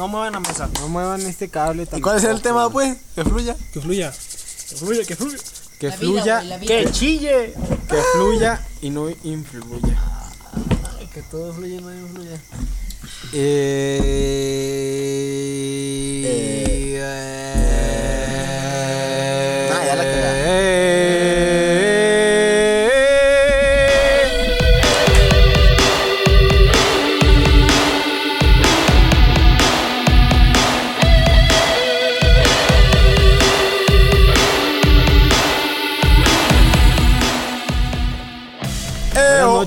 No muevan la mesa. No muevan este cable ¿Y cuál es el tema, pues? Que fluya. Que fluya. Que fluya, que fluya. Que La vida, fluya, güey, la vida. Que chille. que fluya y no influya. Que todo fluya, no influya. Eh...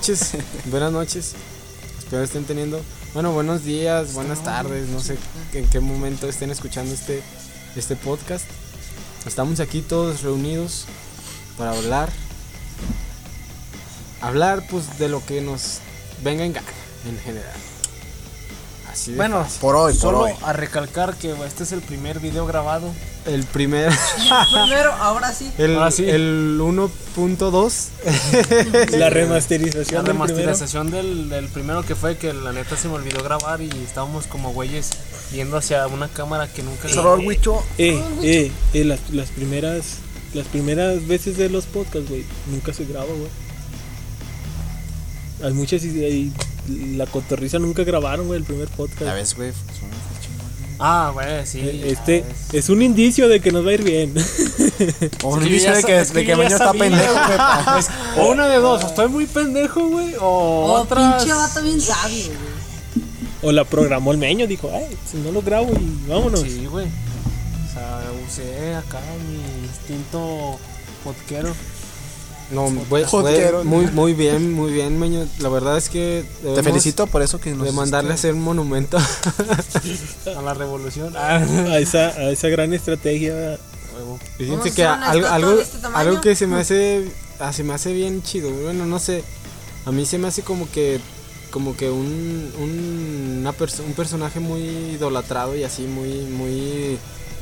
noches, buenas noches. Espero estén teniendo, bueno, buenos días, buenas tardes, no sé en qué momento estén escuchando este, este podcast. Estamos aquí todos reunidos para hablar, hablar pues de lo que nos venga en gana en general. Así de Bueno, fácil. Por hoy, por solo hoy. a recalcar que este es el primer video grabado. el primer, Primero, ahora sí. el, Ahora sí. el 1.2 La La remasterización del primero. remasterización del, del primero que fue que la neta se me olvidó grabar y estábamos como güeyes yendo hacia una cámara que nunca Solo el Wicho. Eh, eh, eh, las, las primeras las primeras veces de los podcasts, güey, nunca se graba, güey. Hay muchas y la cotorriza nunca grabaron, güey, el primer podcast. Ya ves, güey. Ah, güey, sí. Eh, Este es un indicio de que nos va a ir bien. O un indicio de que, es que Meño está pendejo, güey. o una de dos, o estoy muy pendejo, güey, o Oh, otras. pinche vato bien sabio, güey. O la programó el meño, dijo, ay, si no lo grabo y vámonos. Sí, güey. O sea, usé acá mi instinto podquero. No, güey, muy, muy bien, muy bien, Meño. La verdad es que Te felicito por eso que nos. de mandarle a hacer un monumento. A la revolución. Ah, A esa, a esa gran estrategia. Fíjense que algo, este que se me hace, ah, se me hace bien chido. Bueno, no sé, a mí se me hace como que, como que un, un, una perso- un personaje muy idolatrado y así muy, muy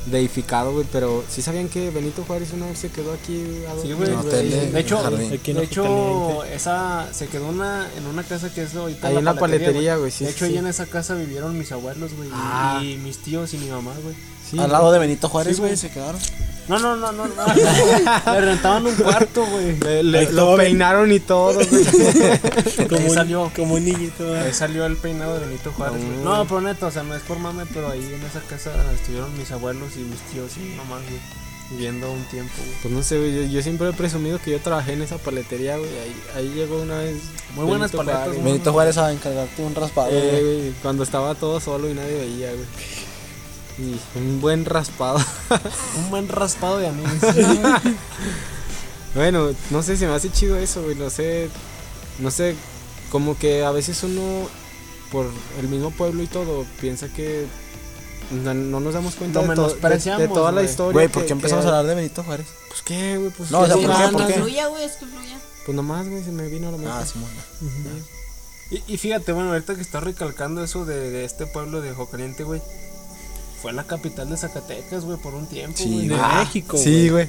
deificado, güey. Pero sí sabían que Benito Juárez una vez se quedó aquí. a- Sí, güey. No, De hecho, jardín. Aquí en de hecho, esa se quedó una, en una casa que es ahorita Ahí en la paletería, güey, sí, de hecho, sí. ahí en esa casa vivieron mis abuelos, güey. Ah. Y mis tíos y mi mamá, güey. Sí, Al lado de Benito Juárez, güey. se quedaron. No, no, no, no. no. Le rentaban un cuarto, güey. Le, lo peinaron y todo, güey. Como salió. como un niñito. Ahí salió el peinado de Benito Juárez, güey. No, pero neta, o sea, no es por mame, pero ahí en esa casa estuvieron mis abuelos y mis tíos y mamá, güey. Viviendo un tiempo, güey. Pues no sé, güey, yo, yo siempre he presumido que yo trabajé en esa paletería, güey. Ahí, ahí llegó una vez. Muy buenas Benito paletas, güey. Benito Juárez a encargarte un raspado, Eh, güey, cuando estaba todo solo y nadie veía, güey. Y un buen raspado. Un buen raspado de anís. bueno, no sé, se me hace chido eso, güey. No sé, no sé, como que a veces uno, por el mismo pueblo y todo, piensa que no, no nos damos cuenta Lo de, to- de- de menospreciamos, toda la historia. Güey, ¿por qué que empezamos a hablar de Benito Juárez? Pues qué, güey, pues. No, o sea, qué ¿por qué? ¿Por Que qué? fluya, güey, es que fluya. Pues nomás, güey, se me vino a la mente. Ah, sí, bueno. Y, y fíjate, bueno, ahorita que estás recalcando eso de, de este pueblo de Jocaliente, güey. Fue la capital de Zacatecas, güey, por un tiempo, Sí, güey. De Ah, México. Sí, güey.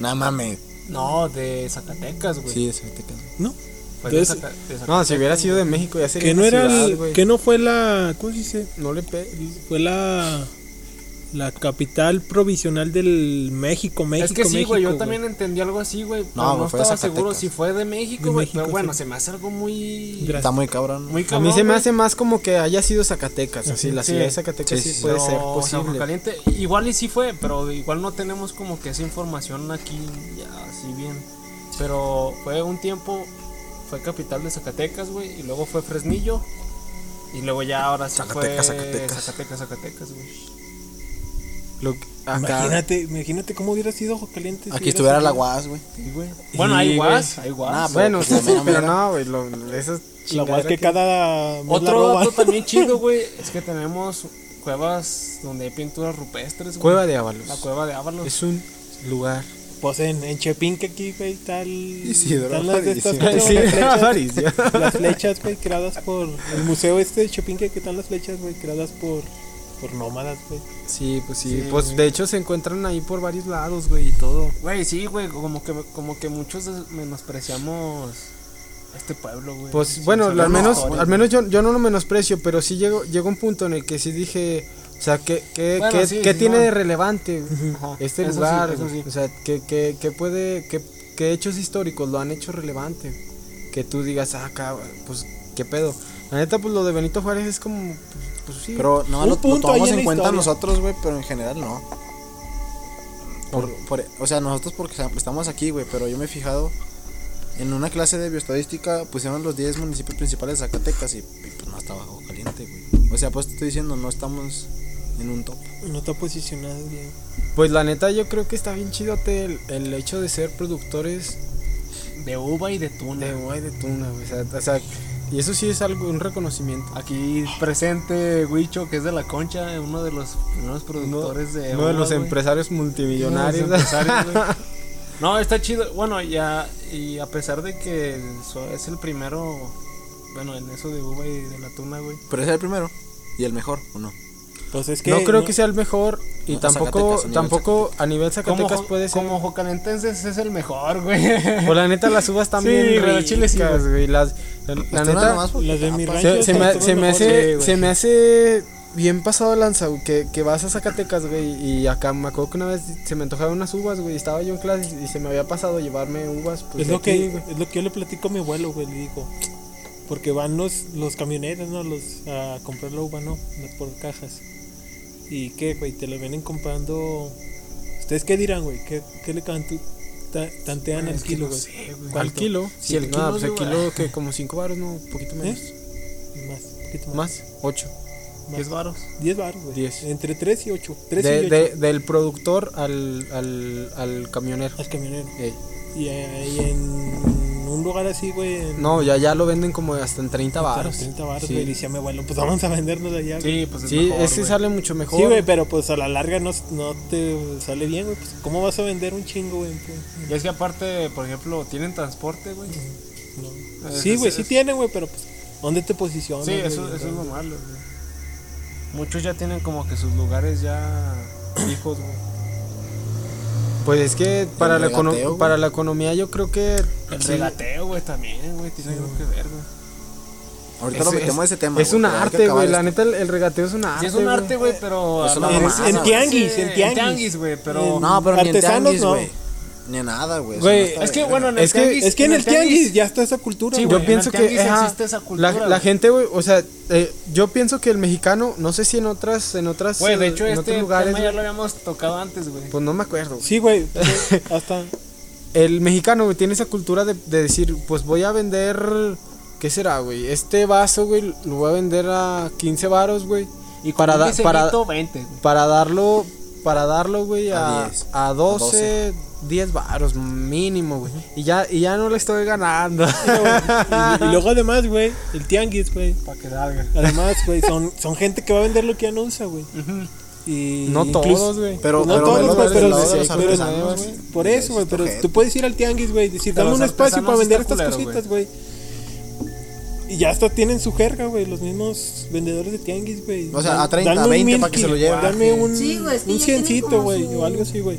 No mames. No, de Zacatecas, güey. Sí, te quedas. ¿No? Fue de Entonces, Zaca- de No, si Zacatecas, hubiera sido de. México ya sería Que no era ciudad, el- güey. que no fue la ¿cómo se dice? No le pe... Fue la la capital provisional del México, México, Es que sí, güey, yo también entendí algo así, güey. pero No, No, fue de estaba seguro si fue de México, güey. Pero bueno, sí. se me hace algo muy. Está muy cabrón. Muy A cabrón. mí se me hace más como que haya sido Zacatecas, así, la Sí. ciudad de Zacatecas sí, Sí, sí, puede No, ser o sea, posible. Caliente, igual y sí fue, pero igual no tenemos como que esa información aquí ya así bien. Pero fue un tiempo, fue capital de Zacatecas, güey, y luego fue Fresnillo. Y luego ya ahora sí Zacatecas, fue Zacatecas. Zacatecas, Zacatecas, güey. Lo que- acá, Imagínate, imagínate cómo hubiera sido Ojo Caliente. si Aquí estuviera la UAS, güey. Sí. Bueno, hay guas, hay guas. Bueno, pues, sí, pero no, güey, lo- esas La más que cada Otro dato también chido, güey, es que tenemos cuevas donde hay pinturas rupestres, güey. Cueva de Ábalos. La cueva de Ábalos. Es un lugar. Pues en, en Chepinque aquí, güey, tal. Isidro están las de estas, Aparicio. ¿cómo? Sí, las, flechas, Aparicio. las flechas, güey, creadas por el museo este de Chepinque, que están las flechas, güey, creadas por, por nómadas, güey. Sí, pues sí. Sí, pues güey. de hecho se encuentran ahí por varios lados, güey, y todo. Güey, sí, güey, como que, como que muchos menospreciamos este pueblo, güey. Pues bueno, al menos, al menos yo, yo no lo menosprecio, pero sí llegó, llegó un punto en el que sí dije, O sea, ¿qué, qué, Bueno, qué- sí, qué sí, tiene no. de relevante Ajá, este lugar? sí. O sea, ¿qué, qué, qué puede, qué, qué hechos históricos lo han hecho relevante? Que tú digas, ah, acá, pues, ¿qué pedo? La neta, pues lo de Benito Juárez es como, pues, sí. Pero no lo, tomamos en cuenta historia. nosotros, güey, pero en general no. Por- por- o sea, nosotros porque estamos aquí, güey, pero yo me he fijado en una clase de bioestadística pusieron los 10 municipios principales de Zacatecas y, y, pues no está bajo caliente, güey. O sea, pues te estoy diciendo, no estamos en un top. No está posicionado bien. Pues la neta, yo creo que está bien chido el, el hecho de ser productores De uva y de tuna. de uva y de tuna, güey. O sea, o sea, y eso sí es algo, un reconocimiento. Aquí presente Huicho, que es de la concha, uno de los primeros productores de Uno de los empresarios multimillonarios. Uno de los empresarios, güey. No, está chido. Bueno, ya, y a pesar de que es el primero, bueno, en eso de uva y de la tuna, güey. Pero es el primero y el mejor, ¿o no? Pues es que. no creo que sea el mejor y No, tampoco Zacatecas, a nivel tampoco a nivel Zacatecas puede ser. como jocalentenses es el mejor, güey. Pues la neta las uvas Sí, también güey, ricas, al chile sí, güey. Las, la, neta Las de tapan. mi rancho se, se me, se me hace sí, se me hace bien pasado lanza, güey, que, que vas a Zacatecas, güey, y acá me acuerdo que una vez se me antojaban unas uvas, güey, estaba yo en clase y se me había pasado llevarme uvas, pues es lo aquí, que güey. es lo que yo le platico a mi abuelo, güey, le digo. Porque van los, los camioneros, ¿no? Los a comprar la uva, ¿no? Por cajas. ¿Y qué, güey? Te la vienen comprando. ¿Ustedes qué dirán, güey? ¿Qué, qué le ta- tantean al Es que kilo, no güey? güey. Al kilo, Sí, el no, kilo pues es el kilo que como 5 baros, no, un poquito menos. Más, poquito más. Más, 8. Más. 10 varos. 10 baros, güey. Diez. Entre 3 y 8. 3 De, y 8. de- del productor al, al, al camionero. Al camionero. Ey. Y ahí en un lugar así, güey. en- No, ya, ya lo venden como hasta en 30 hasta baros. 30 baros, Sí. güey. Decía mi abuelo, pues vamos a vendernos allá, güey. Sí, pues es Sí, mejor, ese güey. sale mucho mejor. Sí, güey, pero pues a la larga no, no te sale bien, güey. Pues, ¿Cómo vas a vender un chingo, güey? Pues, Y es que aparte, por ejemplo, tienen transporte, güey. no. Es- Sí, güey, es- sí es- tienen, güey, pero pues, ¿dónde te posicionas? Sí, güey? eso, eso es lo malo, güey. Muchos ya tienen como que sus lugares ya fijos, güey. Pues es que para la, econo- para la economía yo creo que... El sí, regateo, güey, también, güey, tiene algo que ver, güey. Ahorita es- lo metemos es- ese tema. Es güey, un pero hay que arte, güey. La neta, el, el regateo es un arte. Sí, es un arte, güey, pero. Es una En tianguis, Sí, en tianguis. tianguis, güey, pero. No, pero ni en Artesanos, tianguis, no. Ni nada, güey. no Es que, bien, bueno, en el Es que- tianguis. Es que en el tianguis ya está esa cultura, Sí. Yo en el pienso que tianguis ajá, existe esa cultura, la, la gente, güey, o sea, eh, yo pienso que el mexicano, no sé si en otras, en otras, Güey, de eh, hecho, en este otros lugares, tema ya güey, lo habíamos tocado antes, güey. pues no me acuerdo. Sí, güey. Hasta. El mexicano, güey, tiene esa cultura de, de decir, pues voy a vender, ¿qué será, güey? Este vaso, güey, lo voy a vender a 15 varos, güey. Y para, da- para, 20, güey. para darlo, para darlo, güey, A a, 10, a 12, 12. 10 varos mínimo, güey. Y ya, y ya no le estoy ganando. Y, y luego además, güey, el tianguis, güey. Para que salga. Además, güey, son, son gente que va a vender lo que ya no usa, güey. Y no incluso- todos, güey. Pero, No pero todos, güey, pero-. Por eso, güey, pero tú puedes ir al tianguis, güey, decir, dame un espacio para vender estas cositas, güey. Y ya hasta tienen su jerga, güey, los mismos vendedores de tianguis, güey. O sea, a 30, dame un 20 para que se lo lleven. Dame un, Sí, güey, es que un ciencito, güey, su- o algo así, güey.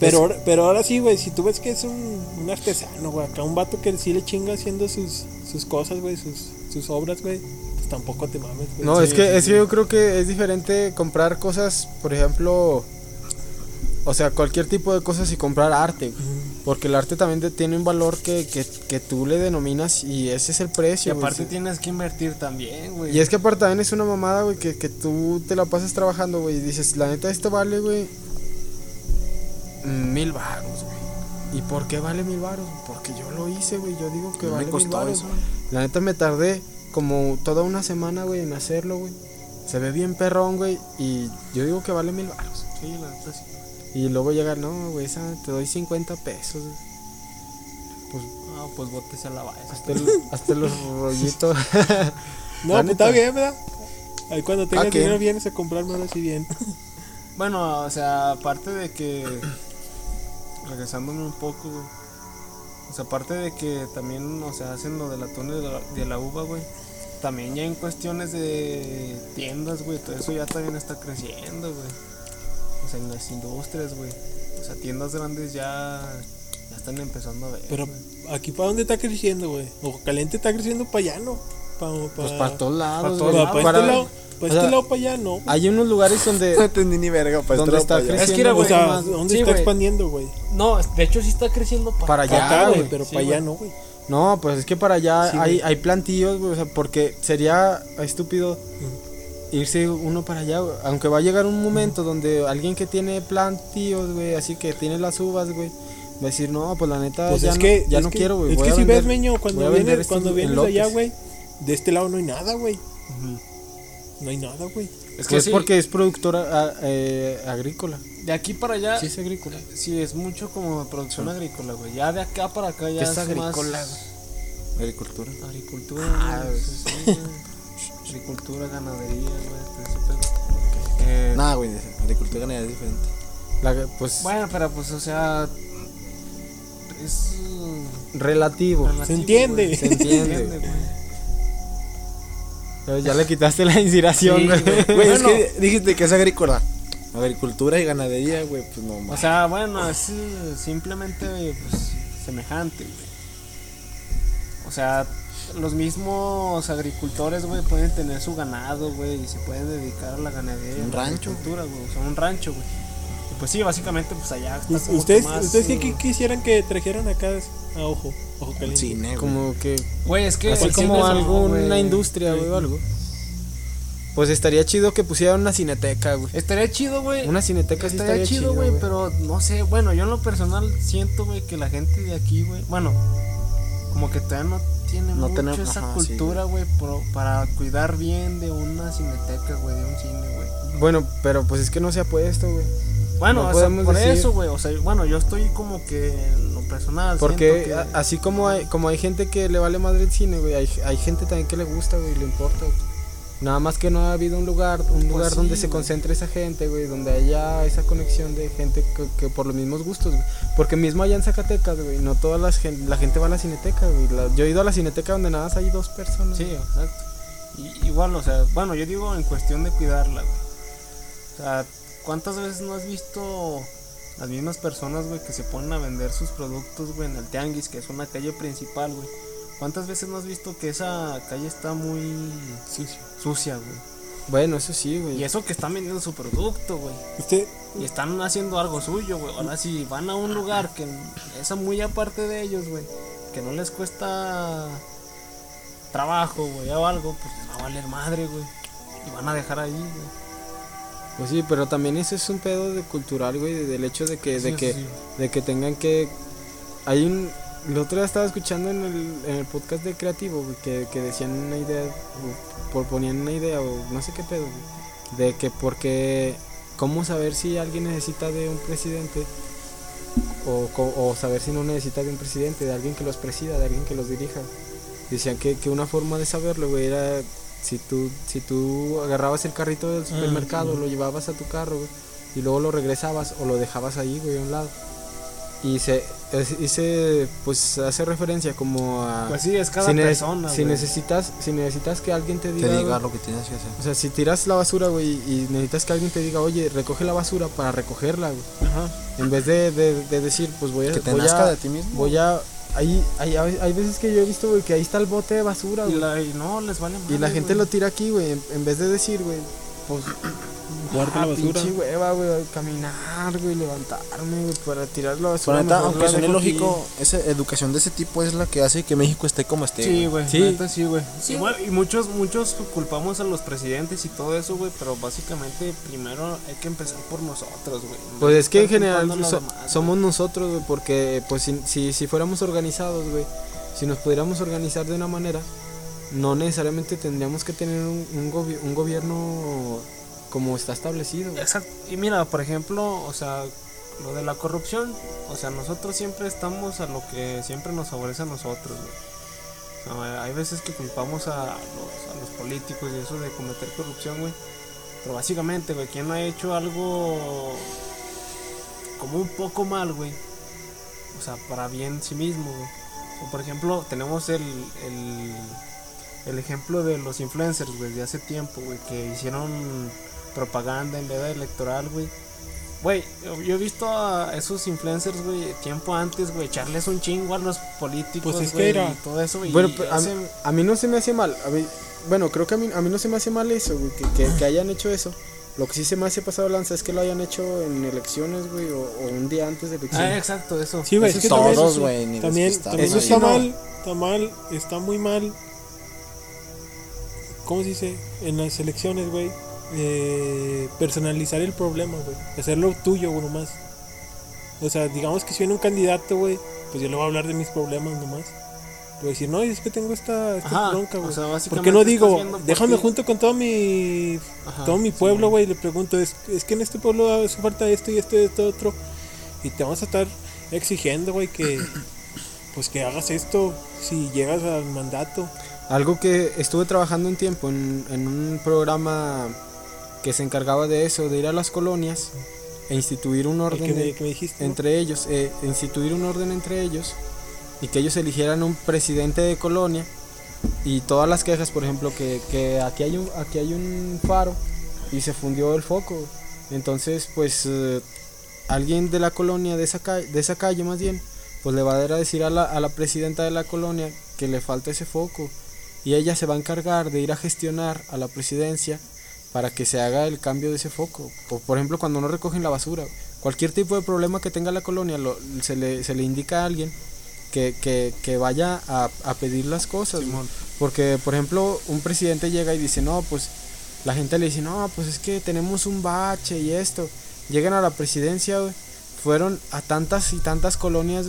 Pero, ahora- pero ahora sí, güey, si tú ves que es un, un artesano, güey, acá un vato que sí le chinga haciendo sus, sus cosas, güey, sus, sus obras, güey, pues tampoco te mames, güey. No, Sí, es que, sí, es que yo creo que es diferente comprar cosas, por ejemplo, o sea, cualquier tipo de cosas y comprar arte, güey. Porque el arte también tiene un valor que, que, que tú le denominas y ese es el Y precio, güey. aparte tienes que invertir también, güey. Y es que aparte también es una mamada, güey, que, que tú te la pasas trabajando, güey, y dices, la neta, esto vale, güey, mil baros, güey. ¿Y por qué vale mil baros? Porque yo lo hice, güey, yo digo que No me vale mil costó baros. eso. güey. La neta me tardé como toda una semana, güey, en hacerlo, güey. Se ve bien perrón, güey, y yo digo que vale mil baros. Sí, la neta sí. Y luego llega, no, güey, esa te doy 50 pesos. Pues No, pues botes a la base. hasta, el- hasta los rollitos. No, pues está bien, ¿verdad? Ahí cuando tengas dinero vienes a comprarme ahora sí bien. Bueno, o sea, aparte de que. Regresándome un poco, güey. O sea, aparte de que también, o sea, hacen lo del atún de la, de la uva, güey. También ya en cuestiones de tiendas, güey. Todo eso ya también está creciendo, güey. O sea, en las industrias, güey. O sea, tiendas grandes ya. Ya están empezando a ver. Pero aquí para dónde está creciendo, güey. Ojo caliente está creciendo para allá, ¿no? pa, pa, Pues para todos lados, todos güey. pa- pa Para- este lado, pa' o este sea, lado, para allá, no. Hay unos lugares No donde, entendí ni verga, pues. donde está creciendo. Es que era. O güey, sea, más ¿dónde Sí, está expandiendo, güey? No, de hecho sí está creciendo para, Para Para allá, güey, pero Sí, para allá no, güey. No, pues es que para allá Sí, hay, hay plantillos, güey, o sea, porque sería estúpido irse uno para allá, güey. Aunque va a llegar un momento donde alguien que tiene plantillos, güey, así que tiene las uvas, güey, va a decir, no, pues la neta Pues ya, es no, que, ya es no que- quiero, güey. Es voy que a si vender- ves, Meño, cuando vienes, cuando vienes elotes". allá, güey, de este lado no hay nada, güey. No hay nada, güey. Es Que es sí, porque es productora ah, eh, agrícola. de aquí para allá Sí, es agrícola. sí es mucho como producción agrícola, güey. Ya de acá para acá ya ¿Qué es, es agrícola, más Agricultura. agricultura, Ah, güey, sí, sí, güey. Agricultura, ganadería, güey. Eh, Nada, güey, agricultura ganadería es diferente. La- pues Bueno, pero pues o sea es relativo. relativo, Se entiende. Se entiende, güey. Pero Ya le quitaste la inspiración, Sí, güey. güey. Güey, es que dijiste que es agrícola. Agricultura y ganadería, güey, pues no O más. sea, bueno, es eh, simplemente pues, semejante, güey. O sea, los mismos agricultores, güey, pueden tener su ganado, güey, y se pueden dedicar a la ganadería. Un rancho. agricultura, güey, o sea, un rancho, güey. Y pues sí, básicamente, pues allá ¿Ustedes, más, ¿ustedes qué, qué quisieran que trajeran acá a Ojo? Ojo caliente. cine, güey. Como que Güey, es que así el cine como alguna industria, güey, o algo. Pues estaría chido que pusieran una cineteca, güey. Estaría chido, güey. Una cineteca sí Estaría estaría chido, güey. pero no sé, bueno, yo en lo personal siento, güey, que la gente de aquí, güey, bueno, como que todavía no tiene No mucho tenemos- esa ajá, sí, cultura, güey, pro- para cuidar bien de una cineteca, güey, de un cine, güey. Bueno, pero pues es que no se ha puesto, güey. Bueno, No o sea, por decir- eso, güey, o sea, bueno, yo estoy como que en lo personal Porque que- así como hay, como hay gente que le vale madre el cine, güey, hay, hay gente también que le gusta, güey, le importa. güey. Nada más que no ha habido un lugar, un lugar Pues sí, donde se concentre esa gente, güey, donde haya esa conexión de gente que, que por los mismos gustos, güey. Porque mismo allá en Zacatecas, güey, no toda la gente, la gente va a la cineteca, güey. La- yo he ido a la cineteca donde nada más hay dos personas. Sí, exacto. Y, igual, o sea, bueno, yo digo en cuestión de cuidarla, güey. O sea, ¿cuántas veces no has visto las mismas personas, güey, que se ponen a vender sus productos, güey, en el Tianguis, que es una calle principal, güey? ¿Cuántas veces no has visto que esa calle está muy sucia, güey? Bueno, eso sí, güey. Y eso que están vendiendo su producto, güey. Usted, Y están haciendo algo suyo, güey. Ahora si van a un lugar que es muy aparte de ellos, güey, que no les cuesta trabajo, güey, o algo, pues les va a valer madre, güey. Y van a dejar ahí, güey. Pues sí, pero también eso es un pedo de cultural, güey, de- del hecho de que, de que, sí. de que tengan que, hay un, otro día estaba escuchando en el, en el podcast de Creativo, güey, que, que decían una idea, o proponían una idea, o no sé qué pedo, güey, de que porque, cómo saber si alguien necesita de un presidente, o, o saber si no necesita de un presidente, de alguien que los presida, de alguien que los dirija. Decían que, que una forma de saberlo, güey, era si tú, si tú agarrabas el carrito del supermercado, lo llevabas a tu carro, güey, y luego lo regresabas o lo dejabas ahí, güey, a un lado. Y se, y se pues hace referencia como a Pues sí, es cada si, ne- persona, si necesitas si necesitas que alguien te Te diga, diga güey, lo que tienes que hacer. o sea, si tiras la basura, güey, y necesitas que alguien te diga, "Oye, recoge la basura para recogerla", güey. Ajá. En vez de, de, de decir, pues voy a Que te voy nazca a, de ti mismo. voy a hay, hay, hay veces que yo he visto, güey, que ahí está el bote de basura, Y, güey. la, y no, les vale. Y la gente lo tira aquí, güey, en, en vez de decir, güey, pues guarda ah, la basura. pinche hueva, güey, caminar, güey, levantarme, güey, para tirar la basura. neta, aunque la suene lógico, esa educación de ese tipo es la que hace que México esté como esté. Sí, güey. Sí. Sí, sí, güey. Igual, y muchos, muchos culpamos a los presidentes y todo eso, güey. Pero básicamente, primero hay que empezar por nosotros, güey. Pues es que en general so- demás, somos nosotros, güey, porque pues si, si, si fuéramos organizados, güey, si nos pudiéramos organizar de una manera, no necesariamente tendríamos que tener un, un, gobi- un gobierno como está establecido. Exacto. Y mira, por ejemplo, o sea, lo de la corrupción, o sea, nosotros siempre estamos a lo que siempre nos favorece a nosotros, hay veces que culpamos a los, a los políticos y eso de cometer corrupción, güey. Pero básicamente, güey, ¿quién ha hecho algo como un poco mal, güey? O sea, para bien sí mismo, güey. Por ejemplo, tenemos el, el, el ejemplo de los influencers, güey, de hace tiempo, güey, que hicieron propaganda en veda electoral, güey. Güey, yo- yo he visto a esos influencers, güey, tiempo antes, güey, echarles un chingo a los políticos, Pues es que güey, era- y todo eso, y Bueno, pero a, hacen- a mí no se me hace mal. A mí, bueno, creo que a mí, a mí no se me hace mal eso, güey, que, que, que hayan hecho eso. Lo que sí se me hace pasado lanza es que lo hayan hecho en elecciones, güey, o, o un día antes de Ah, elecciones. exacto, eso. Sí, güey, es que todos, también, güey, ni también, también güey. está Eso sí, mal, está mal, está muy mal. ¿Cómo se dice? En las elecciones, güey, eh, personalizar el problema, güey, hacerlo tuyo, güey, nomás. O sea, digamos que si viene un candidato, güey, pues yo le voy a hablar de mis problemas nomás. Le voy a decir, no, es que tengo esta, esta Ajá, bronca, o güey. sea, ¿Por básicamente qué no digo, déjame ti. junto con todo mi, Ajá, todo mi pueblo, güey. güey, le pregunto, es, es que en este pueblo hace falta esto y esto y esto otro. Y te vamos a estar exigiendo, güey, que pues que hagas esto si llegas al mandato. Algo que estuve trabajando un tiempo en, en un programa que se encargaba de eso, de ir a las colonias e instituir un orden que, me, de- que me dijiste. ¿no? entre ellos, eh, instituir un orden entre ellos y que ellos eligieran un presidente de colonia y todas las quejas, por ejemplo, que, que aquí hay un aquí hay un faro y se fundió el foco. Entonces, pues eh, alguien de la colonia de esa calle, de esa calle más bien, pues le va a decir a la, a la presidenta de la colonia que le falta ese foco y ella se va a encargar de ir a gestionar a la presidencia para que se haga el cambio de ese foco. O, por ejemplo, cuando no recogen la basura, cualquier tipo de problema que tenga la colonia, lo- se, le, se le indica a alguien que, que, que vaya a, a pedir las cosas. Porque, por ejemplo, un presidente llega y dice, no, pues la gente le dice, no, pues es que tenemos un bache y esto. Llegan a la presidencia, fueron a tantas y tantas colonias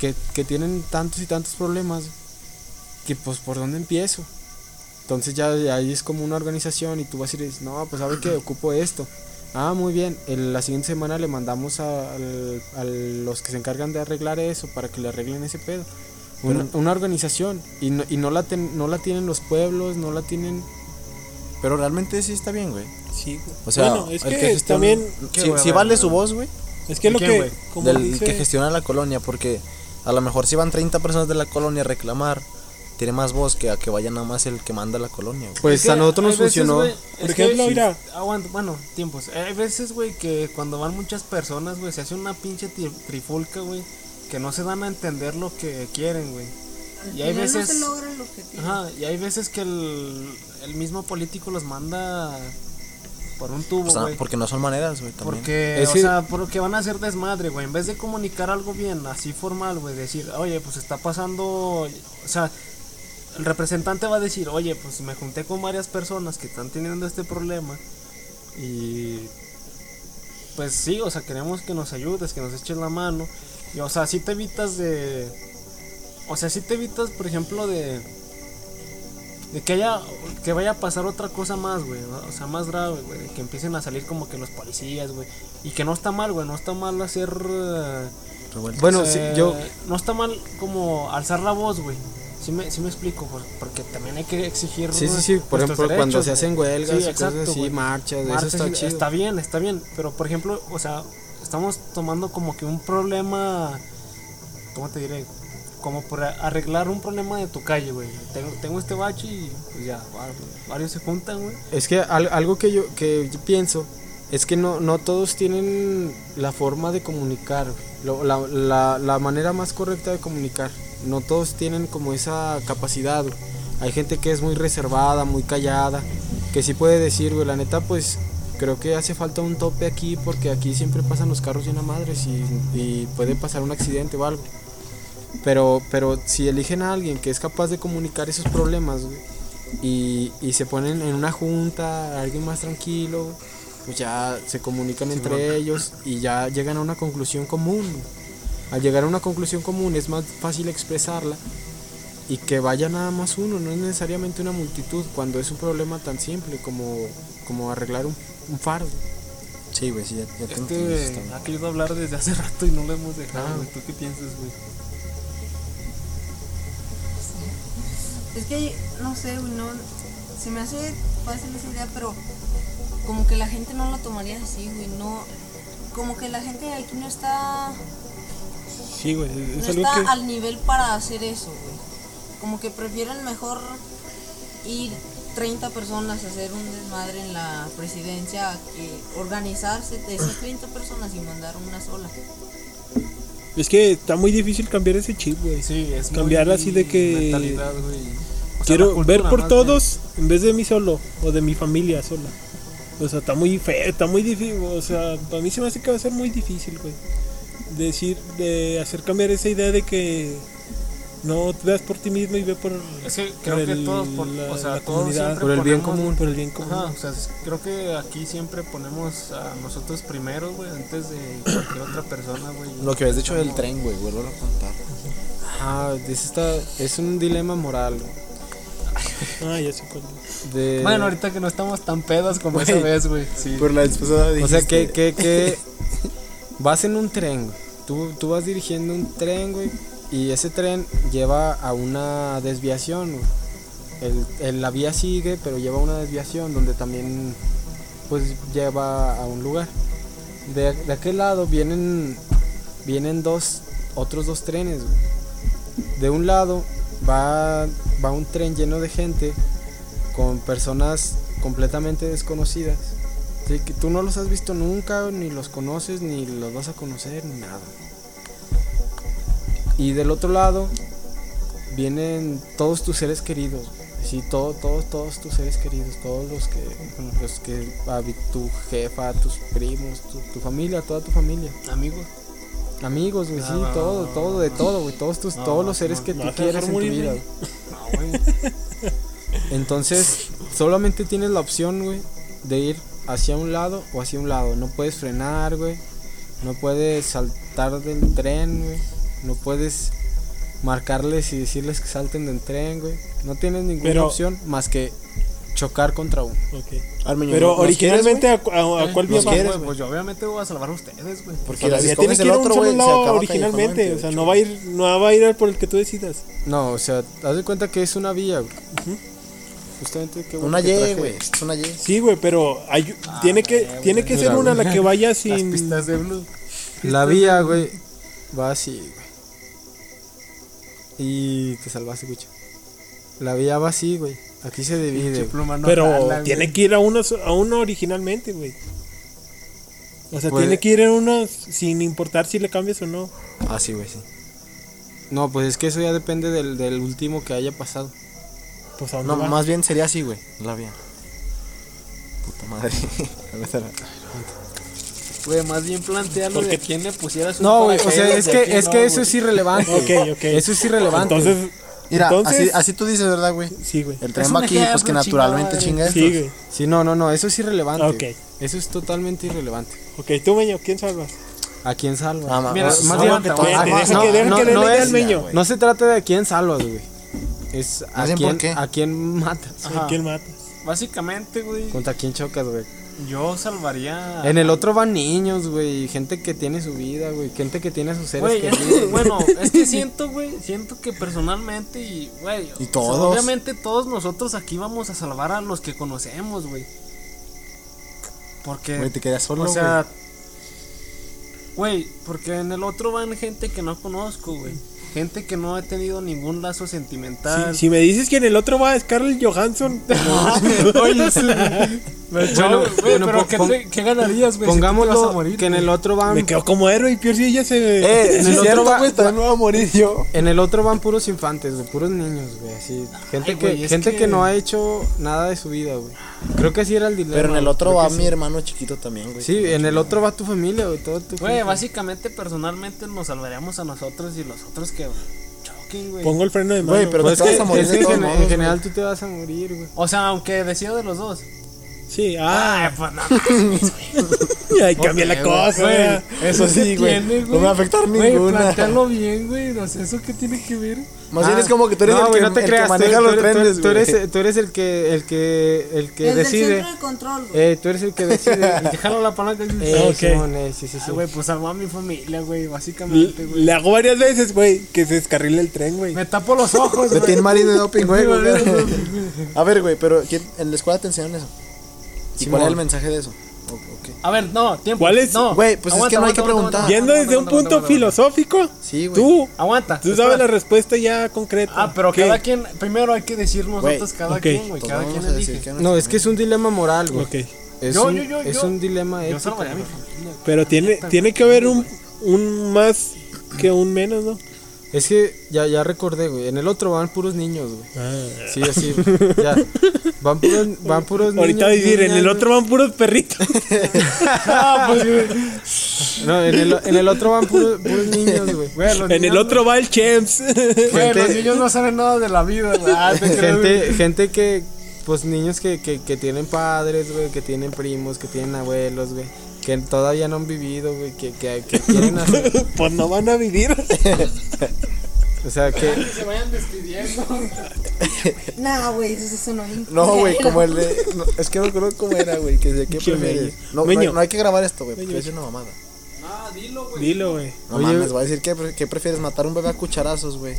que, que tienen tantos y tantos problemas, que pues por dónde empiezo. Entonces ya ahí es como una organización y tú vas y dices, no, pues sabe que ocupo esto. Ah, muy bien. El- la siguiente semana le mandamos a, al- a los que se encargan de arreglar eso para que le arreglen ese pedo. Una, una organización. Y, no, y no, la ten- no la tienen los pueblos, no la tienen... Pero realmente sí está bien, güey. Sí, güey. O sea, bueno, es el que, gestiona- también, ¿Qué, Sí, vale su voz, güey. es que lo quién, que, Del dice, que gestiona la colonia, porque a lo mejor si van 30 personas de la colonia a reclamar, tiene más voz que a que vaya nada más el que manda la colonia, güey. Pues Es que a nosotros nos veces, funcionó... güey, Por es que ejemplo, mira. aguanta, bueno, tiempos. Hay veces, güey, que cuando van muchas personas, güey, se hace una pinche tri- trifulca, güey, que no se dan a entender lo que quieren, güey. Y hay veces- no se logra el objetivo. Ajá, y hay veces que el, el mismo político los manda por un tubo, O sea, güey. porque no son maneras, güey, también. Porque, Es o que- sea, porque van a hacer desmadre, güey. En vez de comunicar algo bien, así formal, güey, decir, oye, pues está pasando. O sea, el representante va a decir, oye, pues me junté con varias personas que están teniendo este problema. Y. Pues sí, o sea, queremos que nos ayudes, que nos eches la mano. Y, o sea, si te evitas de. O sea, si te evitas, por ejemplo, de. De que haya, que vaya a pasar otra cosa más, güey, ¿no? o sea, más grave, güey, que empiecen a salir como que los policías, güey, y que no está mal, güey, no está mal hacer, Revueltas. Bueno, sí, eh, yo... no está mal como alzar la voz, güey, sí me, sí me explico, por- porque también hay que exigir Sí, sí, sí. Por ejemplo, cuando se hacen huelgas Sí, y exacto, cosas así, marchas, eso está y- chido. Está bien, está bien. Pero por ejemplo, o sea, estamos tomando como que un problema. ¿Cómo te diré? Como por arreglar un problema de tu calle, güey. Tengo, tengo este bache y pues ya, va- varios se juntan, güey. Es que al- algo que yo, que yo pienso es que no, no todos tienen la forma de comunicar, la, la- la manera más correcta de comunicar. No todos tienen como esa capacidad. Hay gente que es muy reservada, muy callada, que sí puede decir, güey, la neta, pues creo que hace falta un tope aquí porque aquí siempre pasan los carros llena madres y, y puede pasar un accidente o algo. Pero, pero si eligen a alguien que es capaz de comunicar esos problemas, y, y se ponen en una junta, alguien más tranquilo, pues ya se comunican entre ellos y ya llegan a una conclusión común. Al llegar a una conclusión común es más fácil expresarla y que vaya nada más uno, no es necesariamente una multitud cuando es un problema tan simple como, como arreglar un, un faro. Sí, güey, sí, ya, ya te Es entendí, que está bien. ha querido hablar desde hace rato y no lo hemos dejado, Ah. ¿Tú qué piensas, güey? Es que, no sé, güey, no. Se me hace fácil esa idea, pero como que la gente no lo tomaría así, güey. No. Como que la gente de aquí no está. sí, güey, No es está que, al nivel para hacer eso, güey. Como que prefieren mejor ir 30 personas a hacer un desmadre en la presidencia que organizarse de esas 30 personas y mandar una sola. Es que está muy difícil cambiar ese chip, güey. Sí, es Cambiar muy así de que mentalidad, güey. O sea, Quiero ver por todos en vez de mí solo o de mi familia sola. O sea, está muy feo, está muy difícil. O sea, para mí se me hace que va a ser muy difícil, güey. Decir, de hacer cambiar esa idea de que no te veas por ti mismo y ve por. Es que creo por que el- todos, por, la- o sea, la todos comunidad. siempre Por el bien ponemos- común. Por el bien común. Ajá, o sea, es- creo que aquí siempre ponemos a nosotros primero, güey, antes de cualquier otra persona, güey. Lo que habías dicho del tren, güey, vuelvo a contar. Ah, es, esta- es un dilema moral. Ah, ya sé cuál. es. De, Bueno, ahorita que no estamos tan pedas como esa Güey. vez, güey. Sí. Por la pasada O sea, que, que, que vas en un tren, güey. Tú, tú vas dirigiendo un tren, güey. Y ese tren lleva a una desviación, güey. El, el- la vía sigue, pero lleva a una desviación donde también, pues, lleva a un lugar. De, de aquel lado vienen, vienen dos, otros dos trenes, güey. De un lado va, va un tren lleno de gente con personas completamente desconocidas. Sí, que tú no los has visto nunca, ni los conoces, ni los vas a conocer, ni nada. Y del otro lado vienen todos tus seres queridos. Sí, todo, todos, todos tus seres queridos, todos los que, bueno, los que, ah, tu jefa, tus primos, tu, tu familia, toda tu familia, Amigos. amigos, güey, sí, Ah, va, todo, todo, de todo, güey, todos tus, todos los seres que tú quieres en tu vida. No, güey. Entonces, solamente tienes la opción, güey, de ir hacia un lado o hacia un lado. No puedes frenar, güey. No puedes saltar del tren, güey. No puedes marcarles y decirles que salten del tren, güey. No tienes ninguna Pero- opción más que chocar contra uno. Ok. Armeño, Pero ¿nos originalmente, quieres, ¿a, a- a cuál vía quieres? Pues yo obviamente voy a salvar a ustedes, güey. Porque ya escoges tiene que el ir a un otro, solo lado acaba originalmente. O sea, 98. no va a ir, no va a ir al por el que tú decidas. No, o sea, haz de cuenta que es una vía, güey. Justamente qué bueno Una que Y, traje- güey. Es una Y. Sí, güey, pero hay- tiene que, tiene que ser una la que vaya Las sin. pistas de blue. La vía, güey, va así, güey. Y te salvaste, güey. La vía va así, güey. Aquí se divide. Pinche güey. pluma no Pero jala, tiene güey. que ir a uno, so- a uno originalmente, güey. O sea, Pues- tiene que ir en uno sin importar si le cambias o no. Ah, sí, güey, sí. No, pues es que eso ya depende del, del último que haya pasado. Pues No, va? más bien sería así, güey. La vía. Puta madre. A ver, espera. Güey, más bien plantearlo Porque- de quién le pusiera su No, güey, o sea, es que, es no, que eso es irrelevante. Ok, ok. Eso es irrelevante. Entonces, Mira, Entonces- así, así tú dices, ¿verdad, güey? sí, güey. El tren un va aquí, pues que naturalmente chingada, chinga Sí, esto. güey. Sí, no, no, no, eso es irrelevante. Ok. Eso es totalmente irrelevante. Ok, tú, Meño, ¿quién salvas? ¿A quién salva? Ah, Mira, más- bien no, no, es-. No se trata de a quién salvas, güey. Es a quién, ¿por qué? a quién matas. Ajá. ¿Quién matas? Básicamente, güey, Contra quién chocas, güey. yo salvaría. En el otro van niños, güey. Gente que tiene su vida, güey. Gente que tiene a sus seres Güey, queridos. que, bueno, es que siento, güey, siento que personalmente y, güey, Y o sea, todos. obviamente todos nosotros aquí vamos a salvar a los que conocemos, güey. Porque, Güey, te quedas solo, o sea, güey, porque en el otro van gente que no conozco, güey. Gente que no he tenido ningún lazo sentimental. Si, si me dices que en el otro va Scarlett Johansson, sí. Bueno, güey, bueno, pero ¿qué, te- qué ganarías, güey? si te vas a Pongámoslo morir, que en el otro van. me quedo como héroe y si ella se. Eh, en sí el otro cierto, va- güey, también me voy a morir yo. En el otro van puros infantes, güey, puros niños, güey, así. Gente Ay, que güey, gente que- que... no ha hecho nada de su vida, güey. Creo que así era el dilema. Pero en el otro va que mi sí. hermano chiquito también, güey. Sí, en el otro va tu familia, güey, todo tu Güey, gente. básicamente, personalmente nos salvaríamos a nosotros y los otros que choquen, güey. Pongo el freno de mano. Güey, pero Pues te es vas que, a morir es que en, modos, en general tú te vas a morir, güey. O sea, aunque decido de los dos. Sí, ah, Ay, pues no. ahí cambia la cosa. Güey, güey. Eso sí, güey. No me va a afectar Güey, ninguna. plantearlo bien, güey. No sé, ¿eso qué tiene que ver? Más bien Ah, es como que tú eres no, el, güey, que, no te el creas, que maneja tú, los tú- trenes, tú eres, güey. tú eres el que el que el que El del decide. centro de control, güey. Eh, tú eres el que decide. Y la palanca eh, Ok. Simón, eh, sí, sí, sí. Ah, güey, pues salvo a mi familia, güey, básicamente, Le, güey. le hago varias veces, güey, que se descarrile el tren, güey. Me tapo los ojos, güey. Tin Marín de doping, güey. Sí, güey. güey. A ver, güey, pero ¿quién- en la escuela te enseñaron eso. ¿Y Simón. cuál es el mensaje de eso? ¿O, o qué? A ver, no, tiempo. ¿Cuál es? No, Güey, pues es que no hay que preguntar. Yendo desde un punto filosófico, Sí, güey. tú, Aguanta. tú sabes la respuesta ya concreta. Ah, pero ¿Qué? cada quien, primero hay que decir nosotros Güey, cada ok. quien, güey, cada vamos quien a decir elige. que No, es que es un dilema moral, güey. Ok. Es, Yo, un, yo, yo, es yo- un dilema Yo ético. Pero tiene, tiene que haber un, un más que un menos, ¿no? Es que ya, ya recordé, güey. En el otro van puros niños, güey. Ah. Sí, así. ya. Van puros, van puros niños. Ahorita vivir, en niñas, el güey. otro van puros perritos. No, en el, en el otro van puros, puros niños, güey. Güey, los en el niños otro va el Chems. no- güey, los niños no saben nada de la vida, güey. Ah, te creo, güey. gente, gente que, pues niños que, que, que tienen padres, güey, que tienen primos, que tienen abuelos, güey, que todavía no han vivido, güey, que, que, que quieren hacer, pues no van a vivir. o sea, que, se vayan despidiendo. Nah, güey, eso, eso no No, güey, como el de. no, es que no recuerdo cómo era, güey. Que de qué prefieres. No, no, Meño. hay- no hay que grabar esto, güey. Porque es una mamada. Ah, dilo, güey. Dilo, güey. No Oye, mames, voy a decir que, que prefieres matar a un bebé a cucharazos, güey.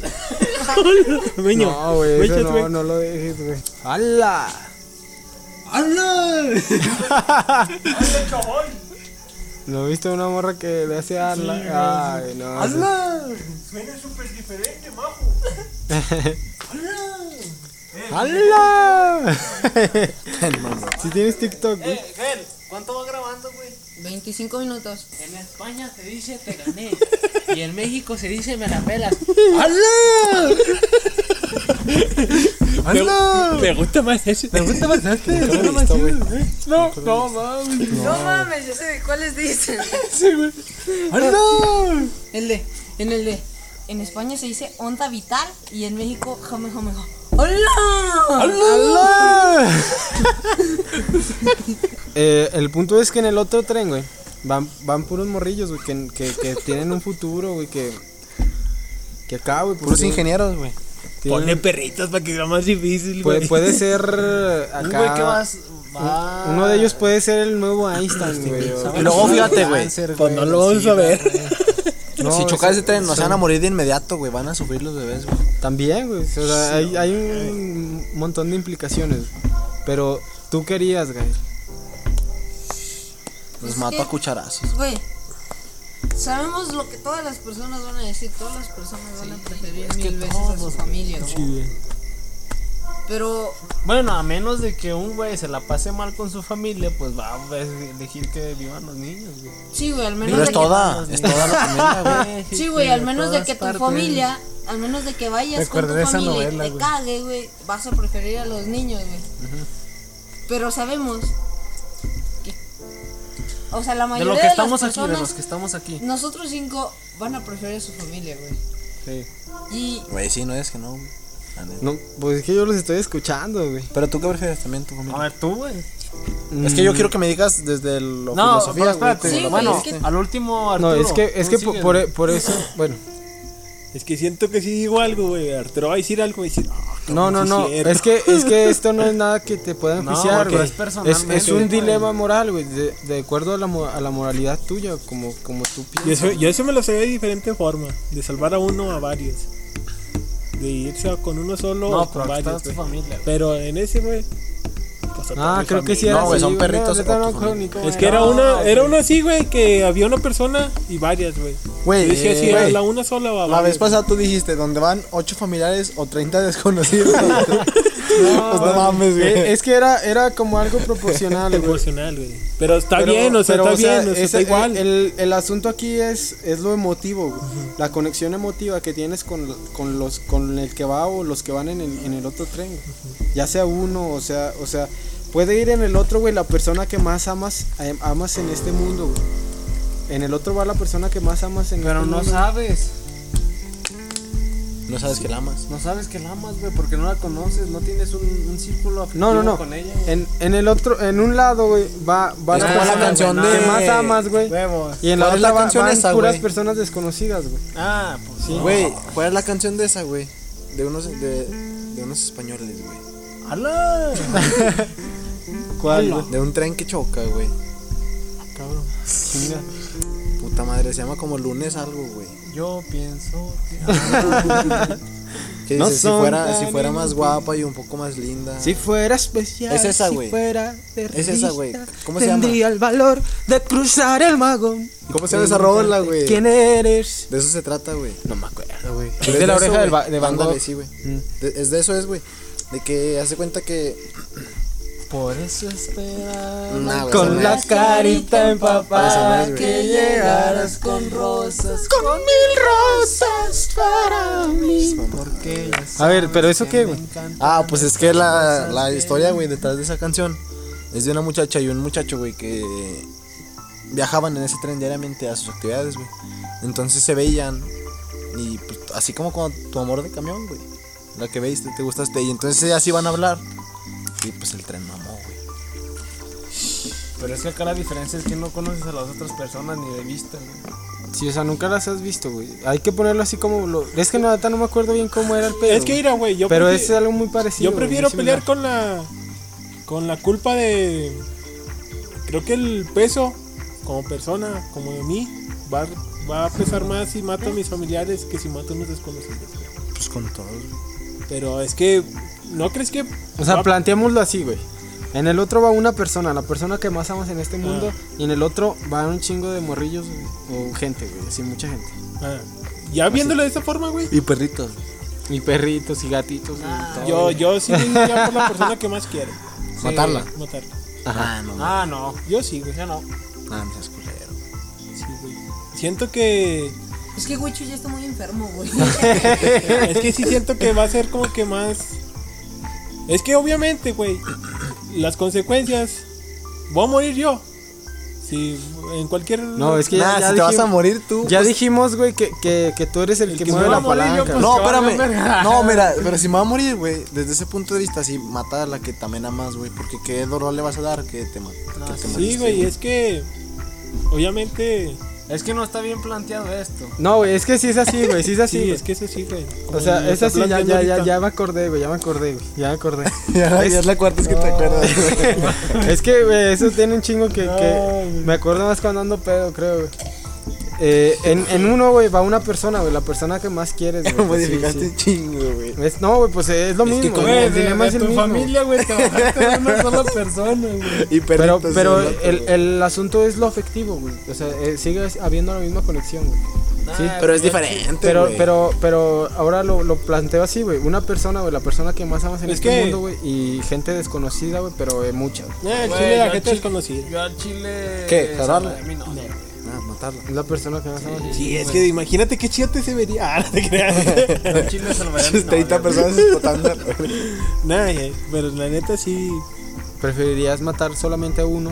Meño. no, güey, eso no, no lo dejes, güey. ¡Hala! ¿No viste una morra que le hace ala? Ay, no. Suena súper diferente, majo. ¡Hala! Si tienes TikTok, güey. Eh, Gel, ¿cuánto va grabando, güey? 25 minutos. En España se dice te gané. Y en México se dice me la pelas. Me, me gusta más ese. Me gusta más este. No, no mames. No, mames, yo sé de cuáles dicen. El de, en el de, en España se dice onda vital y en México jame jame jame. ¡Hola! Eh, el punto es que en el otro tren, güey, van, van puros morrillos, güey, que, que, que tienen un futuro, güey, que. Que acá, güey, Puros ingenieros, güey. Ponle perritos para que sea más difícil, puede, güey. puede ser Un acá. güey que vas. va- Uno de ellos puede ser el nuevo Einstein, güey. o- Y luego fíjate, güey. Pues no güey, lo vamos sí, a ver. No, si eso- choca ese tren, no se eso- van a morir de inmediato, güey. Van a sufrir los bebés, güey. También, güey. O sea, hay, hay un montón de implicaciones. Pero tú querías, güey. Los Es mato que- a cucharazos. Güey, sabemos lo que todas las personas van a decir. Todas las personas van a preferir mil veces a su familia. güey. Pero, Bueno, a menos de que un güey se la pase mal con su familia, pues va a elegir que vivan los niños, güey. sí, güey, al menos Pero de es que. toda, es toda la familia, güey. Sí, güey, al menos de que tu partes. familia, al menos de que vayas Recuerda con tu esa familia y te güey. cague, güey, vas a preferir a los niños, güey. Pero sabemos o sea, la De mayoría lo de, que las estamos aquí, de los que estamos aquí. nosotros cinco van a preferir a su familia, güey. Sí. Y Güey, sí, no es que no, güey. No, pues es que yo los estoy escuchando, güey. Pero tú qué prefieres también, tu A familia. ver, tú, güey. Es que yo quiero que me digas desde lo No, filosofía, pero espérate. Sí, bueno, es que- al último No, Arturo. es que, es que sigue, por, güey. por eso, bueno. Es que siento que si digo algo, güey. Arturo va a decir algo y decir. "Ah, No, no, sí no. cierto". Es que, es que esto no es nada que te pueda No, enjuiciar, güey. es Es, personalmente, es un dilema moral, güey. De, de acuerdo a la, mo- a la moralidad tuya, como, como tú Yo piensas. eso, yo eso me lo sé de diferente forma. De salvar a uno o a varios. De irse con uno solo No, o con varios. Pero en ese, güey. Ah, mi creo que sí era No, güey, son perritos no Es que era. era una, era una así, güey, que había una persona y varias, güey. Güey, eh, era güey, la una sola o a La vez pasada tú dijiste, donde van 8 familiares o 30 desconocidos. pues no mames, güey. Eh, Es que era, era como algo proporcional, güey. Proporcional, güey. Pero está Pero- bien, o sea, pero, está bien, o sea, está igual. El, el asunto aquí es, es lo emotivo, güey. La conexión emotiva que tienes con, con los con el que va o los que van en el, en el otro tren. güey. Ya sea uno, o sea, o sea, puede ir en el otro, güey, la persona que más amas, eh, amas en este mundo, güey. En el otro va la persona que más amas en Pero este no mundo. sabes. No sabes que la amas. No sabes que la amas, güey, porque no la conoces. No tienes un, un círculo afectivo No, no, no. con ella. güey. En, en el otro, en un lado, güey, va, va la la persona canción que de- más amas, güey. Y en la ¿Cuál es otra la va- canción van esa, puras güey? personas desconocidas, güey. Ah, pues sí. Güey, ¿cuál es la canción de esa, güey? De unos, de, de unos españoles, güey. ¡Hala! ¿Cuál, güey? De un tren que choca, güey. Cabrón. Chinga. Puta madre, se llama como lunes algo, güey. Yo pienso que. Que No dice, si son fuera, si fuera más guapa y un poco más linda. Si fuera especial, Es esa, si güey. fuera de Es esa, güey. ¿Cómo se llama? Tendría el valor de cruzar el mago. ¿Cómo se llama esa rola, güey? ¿Quién eres? De eso se trata, güey. No me acuerdo, güey. Pero Es de la eso, oreja güey. ba- de Van Gogh. sí, güey. Mm. De- es de eso, es, güey. De que hace cuenta que. Por eso esperaba. Nah, Con la carita empapada que llegaras con rosas, con mil rosas para mí. Porque A ver, pero eso qué, güey. Ah, pues es que la, la historia, güey, detrás de esa canción es de una muchacha y un muchacho, güey, que viajaban en ese tren diariamente a sus actividades, güey. Entonces se veían y pues, así como con tu amor de camión, güey. La que veiste, te gustaste y entonces así van a hablar. Y pues el tren mamó, güey. Pero es que acá la diferencia es que no conoces a las otras personas ni de vista, güey. Sí, o sea, nunca las has visto, güey. Hay que ponerlo así como lo... Es que nada, no me acuerdo bien cómo era el pedo. Es que mira, güey, yo Pero prefi- es algo muy parecido. Yo prefiero pelear con la con la culpa de creo que el peso como persona, como de mí, va, va a pesar más si mato a mis familiares que si mato a unos desconocidos. güey. Pues con todos, güey. Pero es que no crees que O sea, va- planteémoslo así, güey. En el otro va una persona, la persona que más amas en este mundo. Ah. Y en el otro va un chingo de morrillos o gente, güey. Así, mucha gente. Ah, ya viéndolo de esa forma, güey. Y perritos. Y perritos y gatitos. y Ah, todo, Yo yo sí me iría por la persona que más quiero Matarla. matarla. Ah, no. Ah, no. Yo sí, güey. Ya no. Ah, no seas culero. Sí, güey. Siento que Es que Wicho ya está muy enfermo, güey. es que sí siento que va a ser como que más. Es que obviamente, güey, las consecuencias. Voy a morir yo. Si en cualquier. No, es que Nah, ya, ya si te vas a dijimos- morir tú. Ya pues- dijimos, güey, que, que, que tú eres el, El que, que mueve la va a morir, yo, palanca. pues, No, espérame. No, mira, pero si me va a morir, güey, desde ese punto de vista, sí, mata a la que también amas, güey. Porque qué dolor le vas a dar que te, ma- que te Sí, güey, es que. Obviamente. Es que no está bien planteado esto. No, güey, es que sí es así, güey. Sí es así. Sí, es que eso sí, güey. O sea, es así, ya, ya, ya, ya me acordé, güey. Ya me acordé, güey. Ya me acordé. Ya, Es- ya es la cuarta vez que te acuerdas, güey. es que, güey, eso tiene un chingo que, No, que me acuerdo más cuando ando pedo, creo, güey. Eh, en, en uno, güey, va una persona, güey, la persona que más quieres, güey. sí, Modificaste sí. un chingo, güey. No, güey, pues es lo Es que mismo. güey, el dilema de es el tu mismo. familia, güey, te bajaste de una sola persona, güey. Pero, pero sí, el, el asunto es lo afectivo, güey. O sea, eh, sigue habiendo la misma conexión, güey. Sí, Ah, Pero es diferente, Pero, güey. pero, pero ahora lo, lo planteo así, güey. Una persona, güey, la persona que más amas en Es este que- mundo, güey. Y gente desconocida, güey, pero eh, mucha. güey. Eh, el Güey, chile la gente desconocida. Yo al chile. ¿Qué? ¿Jalarla? salvaré a matarla. Es la persona que más amas. Sí, es que imagínate qué chido te se vería. Ah, no te creas. Yo al chile salvaré a mi 30 novia, güey. personas explotando. Nah, pero la neta sí. Preferirías matar solamente a uno.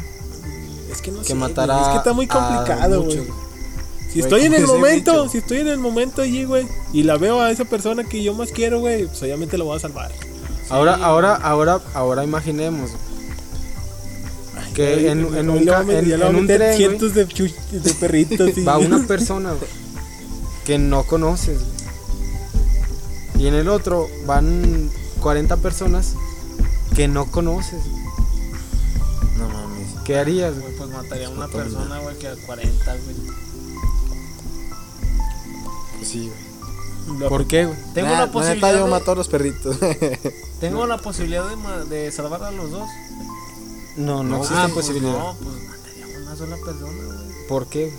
Es que no Que sé. matar güey, Es que a- está muy a complicado, güey. Si estoy en el momento, si estoy en el momento allí, güey, y la veo a esa persona que yo más quiero, güey, pues obviamente lo voy a salvar. Ahora, ahora, ahora, ahora imaginemos. Que en, en un, Ya ca- en, en un tren, cientos de, chu- de perritos. y- va una persona güey, que no conoces. güey. Y en el otro van 40 personas que no conoces. güey. No mames. ¿Qué harías, güey? Pues mataría a una persona, güey, que a 40, güey. Pues sí, güey. ¿Por qué, güey? Tengo Nah, la neta, posibilidad. yo de- mato a los perritos. Tengo la posibilidad de, ma- de salvar a los dos. No, no, existe Ah, pues posibilidad. No, pues mataría a una sola persona, güey. ¿Por qué?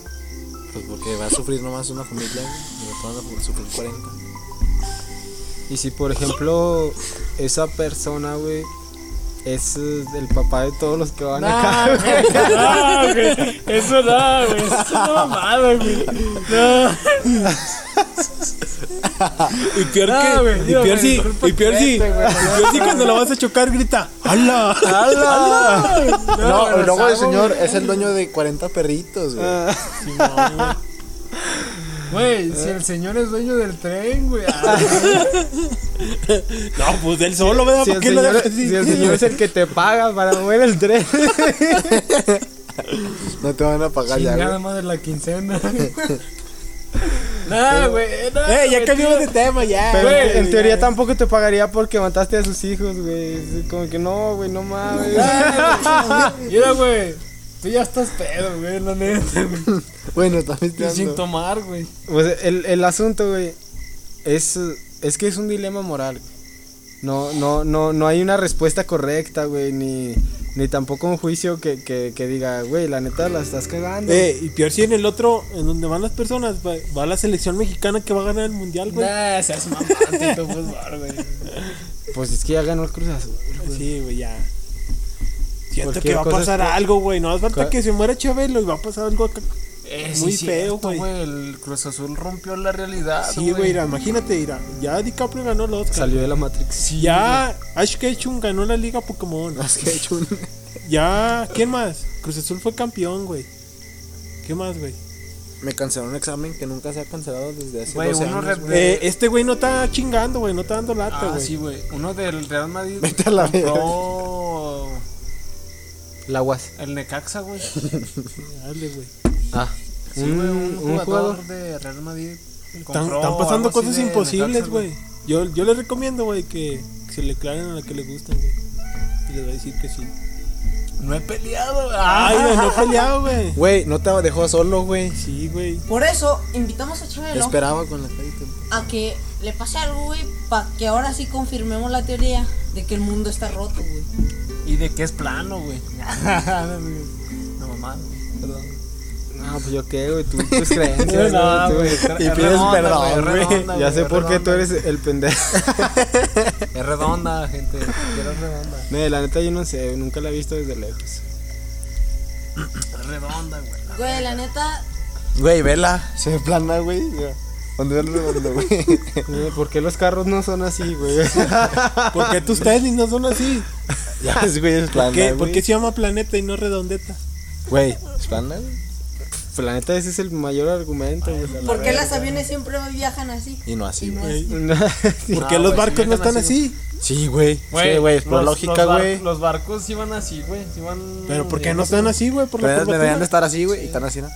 pues porque va a sufrir nomás una familia, güey. Y van a sufrir 40. Y si, por ejemplo, esa persona, güey, es eh, el papá de todos los que van acá, güey. No, güey. Eso no, güey. Eso es una mamada, güey. No. Y peor Ah, que. y peor si. Y peor si. Y peor si cuando lo vas a chocar grita. ¡Hala! No, pero luego el señor es el dueño de 40 perritos, güey. Güey, si el señor es dueño del tren, güey. ah, No, pues él solo, ¿verdad? Si ¿Por el, qué lo señor, si el señor es el que te paga para mover el tren. No te van a pagar ya, Chingada güey. madre la quincena. Nah, güey. No, Eh, ya cambiamos de tema, ya. Pero Güey, en teoría tampoco te pagaría porque mataste a sus hijos, güey. Como que no, güey, no mames. Mira, güey. Tú ya estás pedo, güey, la neta, güey. Bueno, también te sin tomar, güey. Pues el, el asunto, güey, es. es que es un dilema moral. güey. No, no, no, no hay una respuesta correcta, güey, ni, ni tampoco un juicio que, que, que diga, güey, la neta la estás cagando. Eh, y peor si en el otro, en donde van las personas, va, va la selección mexicana que va a ganar el mundial, güey. Nah, seas mamante, tu fútbol, güey. Pues es que ya ganó el Cruz Azul, güey. Sí, güey, ya. Siento que va a pasar algo, güey. No hace falta que se muera Chabelo y va a pasar algo acá. Eh, Muy sí, feo, güey. El Cruz Azul rompió la realidad, Sí, güey, imagínate, mira. Ya DiCaprio ganó el Oscar. Salió de la Matrix. Sí, Ya Ash Ketchum ganó la Liga Pokémon. Hecho un. Ya, ¿quién más? Cruz Azul fue campeón, güey. ¿Qué más, güey? Me canceló un examen que nunca se ha cancelado desde hace Güey, 12 uno años, re- güey. Eh, este güey no está chingando, güey. No está dando lata, Ah, güey. sí, güey. Uno del Real Madrid Vete a la compró La UAS. el Necaxa, güey. Dale, güey. Ah, Sí, un, güey, un jugador. jugador de Real Madrid. Están, pasando cosas imposibles, güey. Yo, yo les recomiendo, güey, que, que se le aclaren a la que le gustan, güey. Y les va a decir que sí. No he peleado. Ay, güey, no he peleado, güey. Güey, no te dejó solo, güey. Sí, güey. Por eso invitamos a Chabelo esperaba con la carita. a que le pase algo, güey, para que ahora sí confirmemos la teoría de que el mundo está roto, güey. Y de que es plano, güey. no, mamá, güey. Perdón. No, pues yo qué, güey, tú tus creencias, No, güey, Y pides redonda, perdón, güey. redonda, Ya sé por qué tú eres el pendejo. Es redonda, gente. Quiero redonda. No, la neta yo no sé, nunca la he visto desde lejos. Es redonda, güey. Güey, la neta, Güey, vela. Se ve plana, güey. Cuando ve el redondo, güey. ¿Por qué los carros no son así, güey? ¿Por qué tus tenis no son así? Ya güey, es plana. ¿Por qué, güey. ¿Por qué se llama planeta y no redondeta? Güey, es plana, güey. Pues la neta ese es el mayor argumento, güey. ¿por qué las aviones siempre viajan así? Y no así, no güey. ¿Por No, qué los güey, barcos no están así, así? Sí, güey. Sí, güey, es por los- lógica, los bar- güey. Los barcos sí van así, güey. Sí van. Pero ¿por qué no están así, güey? Por la Pero deberían de estar así, güey. Y están así, ¿no?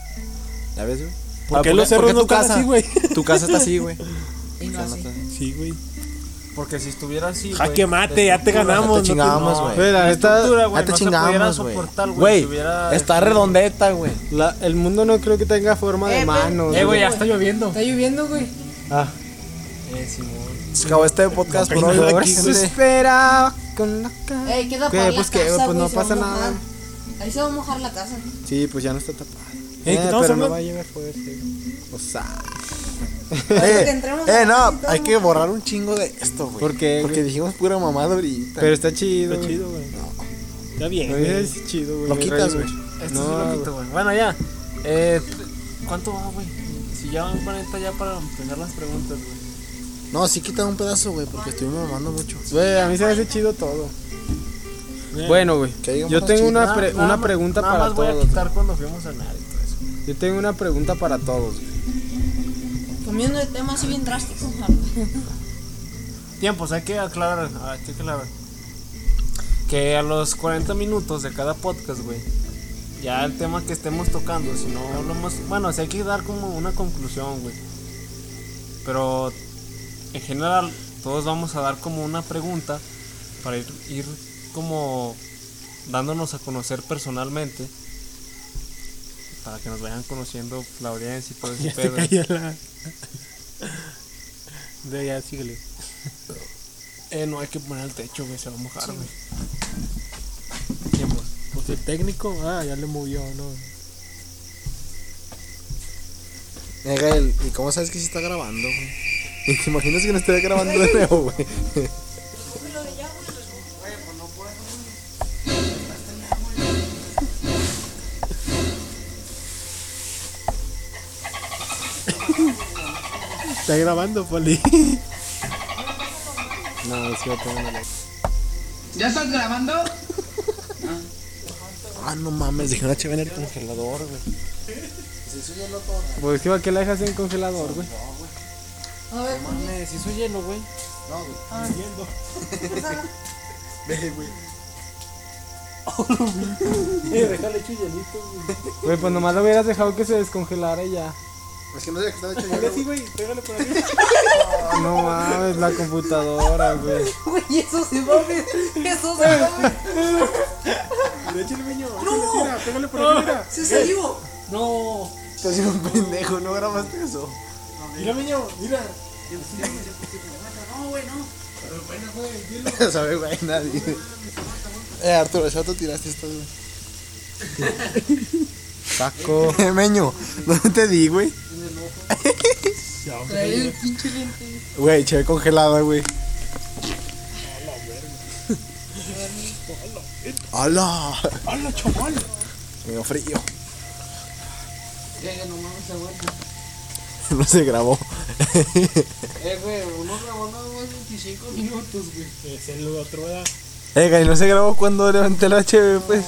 ¿Ya ves, güey? ¿Por Ah, qué los cerros no están así, güey? Tu casa está así, güey. Y no así. Sí, güey. Porque si estuviera así. Jaque güey, mate, ya te ganamos, te chingamos, no, güey. Güey, la neta, Ya te no chingamos, güey. está redondeta, güey. El mundo no creo que tenga forma de Eh, pero- mano. Eh, güey, ya está lloviendo. Está lloviendo, güey. Ah, Eh, Simón. Se acabó este podcast por No, hoy, no, güey. se espera con la cara. Ey, queda ¿Qué? para Pues que, pues no pasa nada. Ahí se va a mojar la casa. Sí, pues ya no está tapada. Eh, ¿qué estamos pero no va a llover fuerte. O sea, Eh, eh, no, hay ¿no? que borrar un chingo de esto, güey. ¿Por qué, Porque güey? dijimos pura mamada ahorita. pero está chido. Está güey. chido, güey. Está bien, No, güey. es chido, güey. Lo no quitas, güey. Este No, sí lo quito, güey. Bueno, ya. Eh, ¿Cuánto va, güey? Si ya van 40 ya para empezar las preguntas, güey. No, sí quita un pedazo, güey, porque estuvimos mamando mucho. Güey, a mí se me hace chido todo. Eh, Bueno, güey. Yo tengo una, pre- Nada- una nada pregunta nada para más voy a todos. quitar cuando fuimos a eso. Yo tengo una pregunta para todos. güey. Cambiando de tema así bien drástico. Tiempos, hay que aclarar. Hay que aclarar. Que a los 40 minutos de cada podcast, güey. Ya el tema que estemos tocando, si no lo hemos. Bueno, si hay que dar como una conclusión, güey. Pero en general, todos vamos a dar como una pregunta para ir, ir como dándonos a conocer personalmente. Para que nos vayan conociendo la audiencia y todo ese Ya cayó la. De ya, síguele. Eh, no hay que poner el techo, güey, se va a mojar, güey. Tiempos. Pues el técnico, ah, ya le movió, ¿no? Eh, Gael, ¿y cómo sabes que sí está grabando, güey? ¿Y te imaginas que no esté grabando de nuevo, güey? Está grabando, Poli. No, es que tengo una ¿Ya estás grabando? Ah, no mames, dejé una chave en el congelador, güey. Pues que ¿para qué la dejas en congelador, güey? A ver, Mames, hizo hielo, güey. Ve, güey. Déjale chuyelito, Güey, pues nomás lo hubieras dejado que se descongelara y ya. Es que no sé que estaba hecho güey. Sí, güey, pégale por ahí. No mames, la computadora, güey. güey, eso se va a ver. Eso se va a ver. Échale, niño. No. Mira, pégale por aquí, mira. Se salió. No. Estás siendo un pendejo, no grabaste eso. Mira, niño, mira. No sabe, güey, nadie. Eh, Arturo, ya tú tiraste esto, güey. Saco. Eh, Meño, ¿dónde te di, güey? Trae el pinche lente. Güey, cheve congelada, güey. ¡Hala! ¡Hala, chaval! Me dio frío. Eh, no mames, aguanta. No se grabó. Eh, güey, uno grabó nada más 25 minutos, güey. Es el otro, ¿verdad? Eh, y no se grabó cuando levanté la cheve, pues.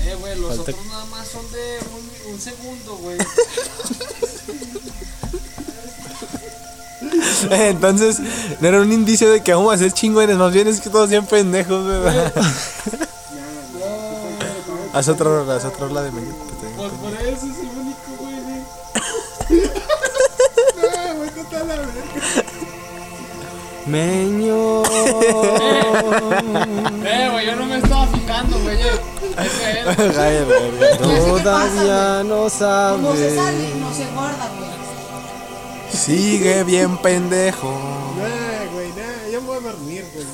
Eh, güey, los Falta- otros nada más son de un, un segundo, güey. Entonces, no era un indicio de que vamos a ser chingones, más bien es que todos sean pendejos, ¿verdad? haz otra rola, haz otra rola de te- Pues por eso es el único, güey. güey. Meño. Eh, güey, yo no me estaba fijando, güey. verga. Todavía no Como se sale, sabe. no se guarda, güey. Sigue bien pendejo. Nah, güey, nah, ya me voy a dormir, güey.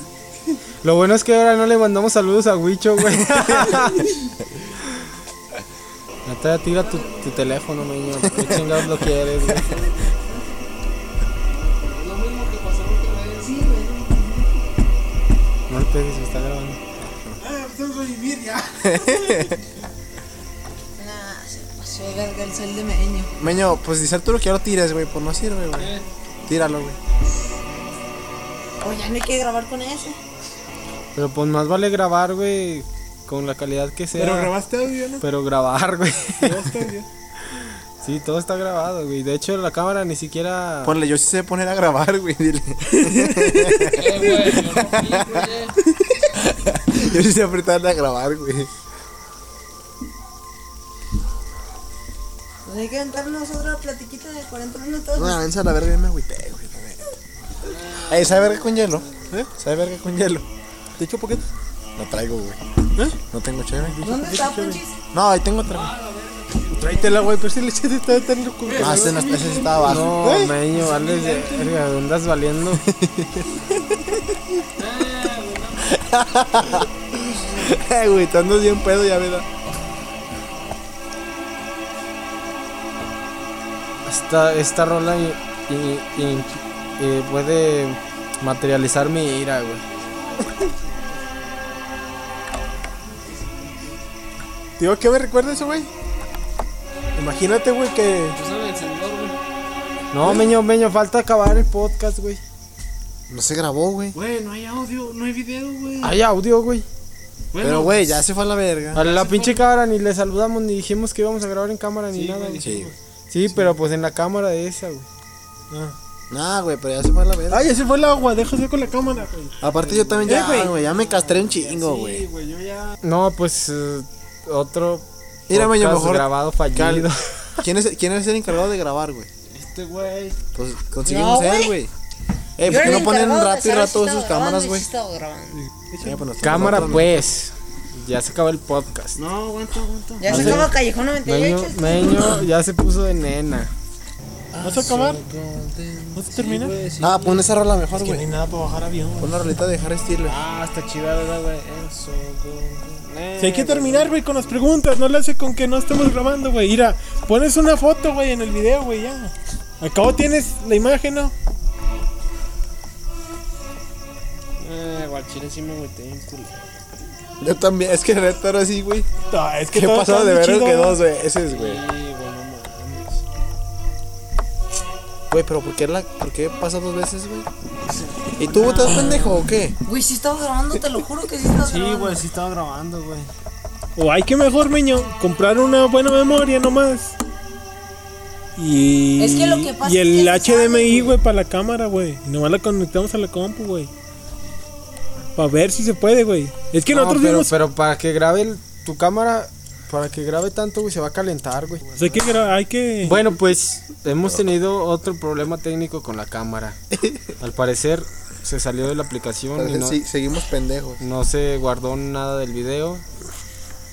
Lo bueno es que ahora no le mandamos saludos a Huicho, güey. Neta, tira tu, tu teléfono, meño. ¿Qué chingados lo quieres, güey? Lo mismo que pasó otra vez. Sí, güey. No pegues, se está grabando. Ah, pues vamos a vivir ya. el sol de meño. Meño, pues dice Arturo que ya lo tires, güey, pues no sirve, güey. Tíralo, güey. O ya no hay que grabar con ese. Pero pues más vale grabar, güey, con la calidad que sea. Pero grabaste audio, ¿no? Pero grabar, güey. Grabaste audio. Sí, todo está grabado, güey. De hecho, la cámara ni siquiera... Ponle, yo sí sé poner a grabar, güey, dile. Eh, güey, yo no fui, güey. yo sí sé apretarle a grabar, güey. Pues hay que aventarnos otra platiquita de 40 minutos. No, vence a la verga, ya me agüité, güey. Ey, ¿sabe verga con hielo? ¿Eh? ¿Sabe verga con hielo? ¿Te echo poquito? No traigo, güey. ¿Eh? No tengo chévere. ¿Dónde está, Punchis? No, ahí tengo otra. Tráetela, güey, pero si le echaste está tan loco. Ah, ese, no, ese sí estaba abajo. No, meño, vale de verga, andas valiendo. Eh, güey, te andas bien pedo, ya verdad. Esta, esta rola y, y- y- eh, puede materializar mi ira, güey. Digo, ¿qué me recuerda eso, güey? Imagínate, güey, que. No, meño, meño, falta acabar el podcast, güey. No se grabó, güey. Güey, no hay audio, no hay video, güey. Hay audio, güey. Bueno, Pero, güey, ya se fue a la verga. A la pinche cámara ni le saludamos ni dijimos que íbamos a grabar en cámara ni nada. güey. Sí, Sí, pero pues en la cámara de esa, güey. Nah, güey, pero ya se fue a la verga. Ay, ese fue el agua, déjase con la cámara, güey. Aparte, yo también Eh, ya, güey. ya me castré un chingo, güey. güey, yo ya. No, pues eh, otro Mira, meño, podcast mejor. grabado fallido. ¿Quién es, ¿Quién es el encargado de grabar, güey? Este güey. Pues conseguimos No, él, güey. güey. Eh, ¿por qué no ponen rato y rato sus cámaras, güey? pues, Cámara, pues. Ya se acabó el podcast. No, aguanta, aguanta. Ya se acaba Callejón 98. Meño, Meño ya se puso de nena. ¿Vas a acabar? ¿No se termina? Ah, pon esa rola mejor, Es que no hay güey. nada para bajar avión. Pon la rolita de Harry Styles. Ah, está chida, ¿verdad, güey? Eso, güey. Si hay que terminar, güey, con las preguntas. No le hace con que no estemos grabando, güey. Mira, pones una foto, güey, en el video, güey, ya. Acabo tienes la imagen, ¿no? Eh, guachile sí me agüité. Yo también, es que neta era así, güey. No, es que ¿Qué todo pasó está de chido, que güey. dos veces, güey? Sí, güey, no mames. Güey, pero ¿por qué, la, ¿por qué pasa dos veces, güey? ¿Y tú estás pendejo o qué? Güey, sí estaba grabando, te lo juro que sí estaba Sí, grabando. güey, sí estaba grabando, güey. O hay que mejor, meño, comprar una buena memoria nomás. Y, Es que lo que pasa y es el que sabe, HDMI, güey. para la cámara, güey. Y nomás la conectamos a la compu, güey. Para ver si se puede, güey. Es que No, nosotros pero, vimos. pero para que grabe el- tu cámara, para que grabe tanto, güey, se va a calentar, güey. pues hay que. gra- Hay que... Bueno, pues hemos tenido otro problema técnico con la cámara. Al parecer se salió de la aplicación y no, Sí, seguimos pendejos. no se guardó nada del video.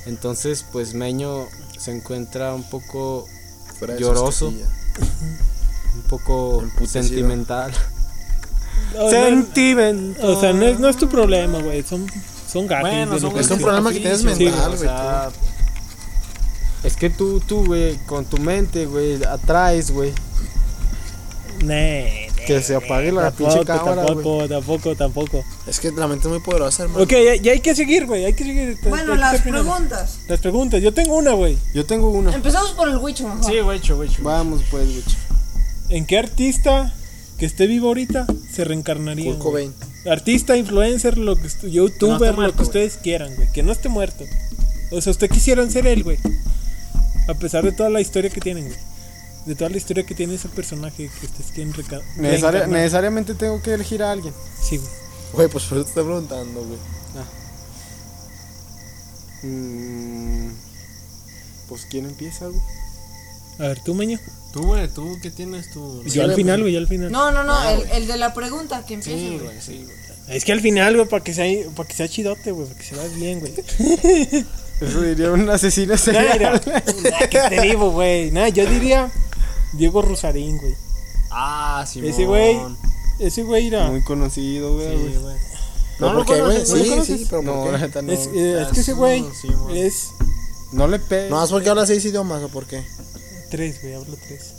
Entonces, pues Meño se encuentra un poco Lloroso. un poco sentimental. O. O sea, no es, no es tu problema, güey. Son, son. Bueno, que Es un problema que tienes mental, o güey, sea, Es que tú, tú, güey, con tu mente, güey, atraes, güey. Nee, nee, Que se apague la tampoco, pinche cámara, Tampoco, tampoco, tampoco. Es que la mente es muy poderosa, hermano. Ok, ya, ya hay que seguir, güey. Hay que seguir. Bueno, Hay las terminar. preguntas. Las preguntas. Yo tengo una, güey. Yo tengo una. Empezamos por el Wicho mejor. Sí, güey, güey. Vamos, pues, güey. ¿En qué artista que esté vivo ahorita se reencarnaría? Kurt güey? Cobain. Artista, influencer, lo que youtuber, muerto, lo que ustedes quieran, güey. Que no esté muerto. O sea, usted quisiera ser él, güey. A pesar de toda la historia que tienen, güey. De toda la historia que tiene ese personaje que ustedes quieren Necesaria- reencarnar. necesariamente tengo que elegir a alguien. Sí, güey. Güey, pues por eso te estoy preguntando, güey. Mm, pues, ¿quién empieza, güey? A ver, tú, meño. Tú, güey, tú, ¿qué tienes tú? yo al final, güey, yo al final. No, no, no, el, el de la pregunta que empieza. Sí, güey. sí, güey. Es que al final, güey, para que sea, para que sea chidote, güey, para que se vea bien, güey. Eso diría un asesino serial. nah, que esté vivo, güey. Nah, yo diría Diego Rosarín, güey. Ah, sí, Ese güey, ese güey era. Muy conocido, güey. Sí, güey. güey. ¿Pero No, por qué, no güey? conoces, ¿no Sí, sí, pero No, ¿por la qué? neta no. Es, eh, es que ese Ah, güey sí, es No le pegues. No, más porque habla seis idiomas, ¿o por qué? Tres, güey, hablo tres.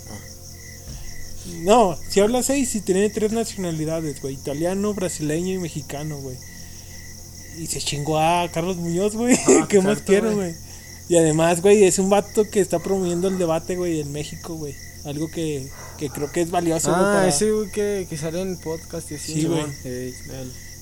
No, si habla seis y tiene tres nacionalidades, güey. Italiano, brasileño y mexicano, güey. Y se chingó a Carlos Muñoz, güey. Ah, ¿Qué más quiero, güey. Y además, güey, es un vato que está promoviendo el debate, güey, en México, güey. Algo que, que creo que es valioso, güey, Ah, para- ese güey que, que sale en podcast y así. Sí, güey.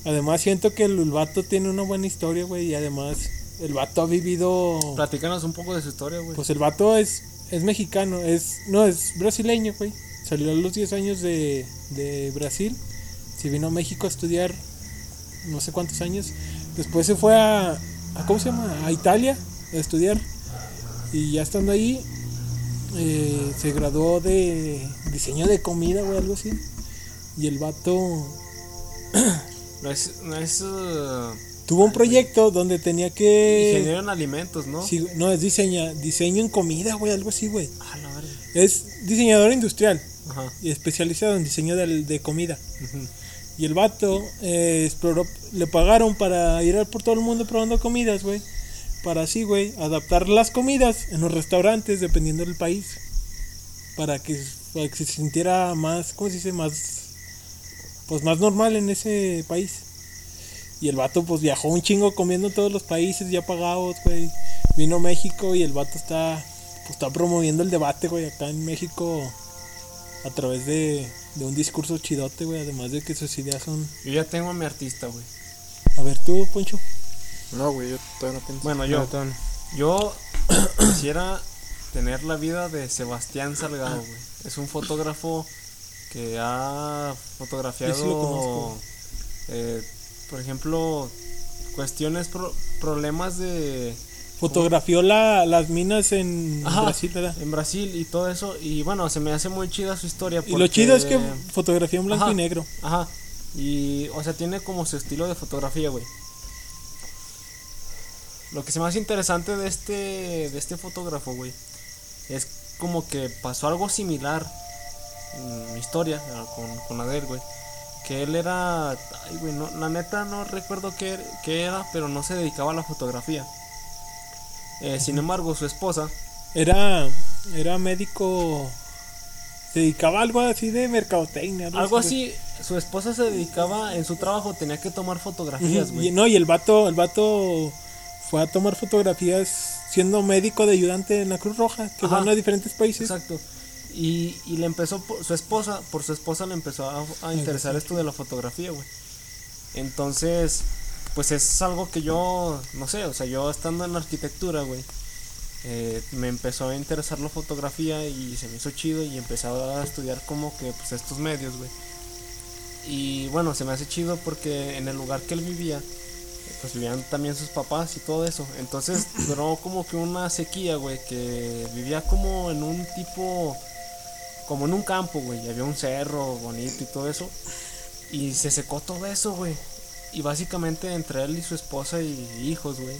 Además siento que el, el vato tiene una buena historia, güey, y además el vato ha vivido... Platícanos un poco de su historia, güey. Pues el vato es, es mexicano, es no, es brasileño, güey. Salió a los 10 años de, de Brasil, se vino a México a estudiar no sé cuántos años. Después se fue a, a ¿cómo se llama? A Italia a estudiar. Y ya estando ahí, eh, se graduó de diseño de comida, güey, algo así. Y el vato no es, no es uh, tuvo un proyecto donde tenía que... ingeniero en alimentos, ¿no? Sí, no, es diseña, diseño en comida, güey, algo así, güey. Ah, la. Es diseñador industrial Ajá. y especializado en diseño de, comida. Y el vato eh, exploró, le pagaron para ir por todo el mundo probando comidas, güey. Para así, güey, adaptar las comidas en los restaurantes dependiendo del país. Para que, para que se sintiera más, ¿cómo se dice? Más, pues más normal en ese país. Y el vato pues viajó un chingo comiendo en todos los países ya pagados, güey. Vino a México y el vato está, pues, está promoviendo el debate, güey, acá en México a través de, de un discurso chidote, güey. Además de que sus ideas son... Yo ya tengo a mi artista, güey. A ver tú, Poncho. No, güey, yo todavía no pienso. Bueno, yo, yo quisiera tener la vida de Sebastián Salgado, güey. Es un fotógrafo que ha fotografiado, Yo sí lo conozco. eh, por ejemplo, cuestiones, pro- problemas de Fotografió la, las minas en Ajá, Brasil, ¿verdad? en Brasil y todo eso. Y bueno, se me hace muy chida su historia. Y lo chido es que fotografió en blanco Ajá. y negro. Ajá. Y, o sea, tiene como su estilo de fotografía, güey. Lo que se me hace interesante de este, de este fotógrafo, güey, es como que pasó algo similar en mi historia eh, con, con la de él, güey. Que él era, ay, güey, no, la neta no recuerdo qué, qué era, pero no se dedicaba a la fotografía. Eh, sin embargo, su esposa, Era, era médico. Se dedicaba a algo así de mercadotecnia. algo así, su esposa se dedicaba en su trabajo, tenía que tomar fotografías, güey. No, y el vato, el vato fue a tomar fotografías siendo médico de ayudante en la Cruz Roja, que Ajá. van a diferentes países. Exacto. Y, y le empezó, por- su esposa, por su esposa le empezó a, a interesar esto de la fotografía, güey. Entonces, pues es algo que yo, no sé, o sea, yo estando en arquitectura, güey, eh, me empezó a interesar la fotografía y se me hizo chido y empecé a estudiar como que, pues, estos medios, güey. Y bueno, se me hace chido porque en el lugar que él vivía, pues vivían también sus papás y todo eso. Entonces duró como que una sequía, güey, que vivía como en un tipo, como en un campo, güey. y Había un cerro bonito y todo eso. Y se secó todo eso, güey. Y básicamente entre él y su esposa y hijos, güey,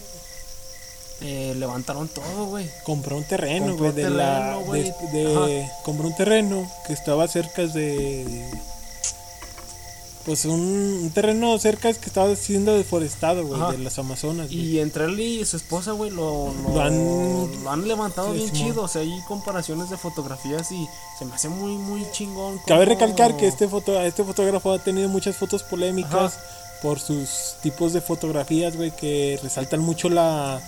eh, levantaron todo, güey. Compró un terreno, güey, de la... terreno, de- de- compró un terreno que estaba cerca de... pues un, un terreno cerca es que estaba siendo deforestado, güey, de las Amazonas. Y entre él y su esposa, güey, lo, lo, Lo han- lo han levantado Sí, bien chido. O sea, hay comparaciones de fotografías y se me hace muy, muy chingón. Cabe recalcar que este foto, este fotógrafo ha tenido muchas fotos polémicas por sus tipos de fotografías, güey, que resaltan mucho la,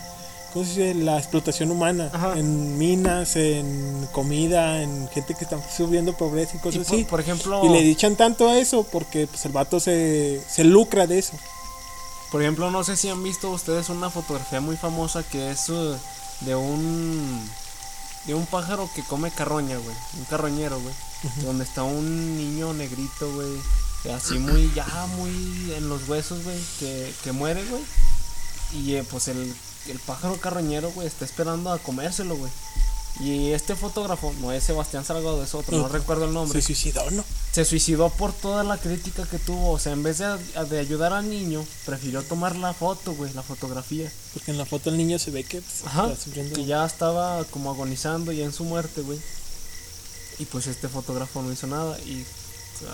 ¿cómo se dice? La explotación humana Ajá. en minas, en comida, en gente que está sufriendo pobreza y Y cosas por, así. por ejemplo, Y le dichan tanto a eso porque pues, el vato se, se lucra de eso. por ejemplo, no sé si han visto ustedes una fotografía muy famosa que es uh, de un de un pájaro que come carroña, güey, un carroñero, güey, donde está un niño negrito, güey, así muy ya muy en los huesos, güey, que, que muere, güey. Y eh, pues el, el pájaro carroñero, güey, está esperando a comérselo, güey. Y este fotógrafo, no es Sebastián Salgado, es otro, no Otro. recuerdo el nombre Se suicidó, ¿no? se suicidó por toda la crítica que tuvo. O sea, en vez de, de ayudar al niño, prefirió tomar la foto, güey, la fotografía. Porque en la foto el niño se ve que pues, Ajá. Que ya estaba como agonizando ya en su muerte, güey. Y pues este fotógrafo no hizo nada. Y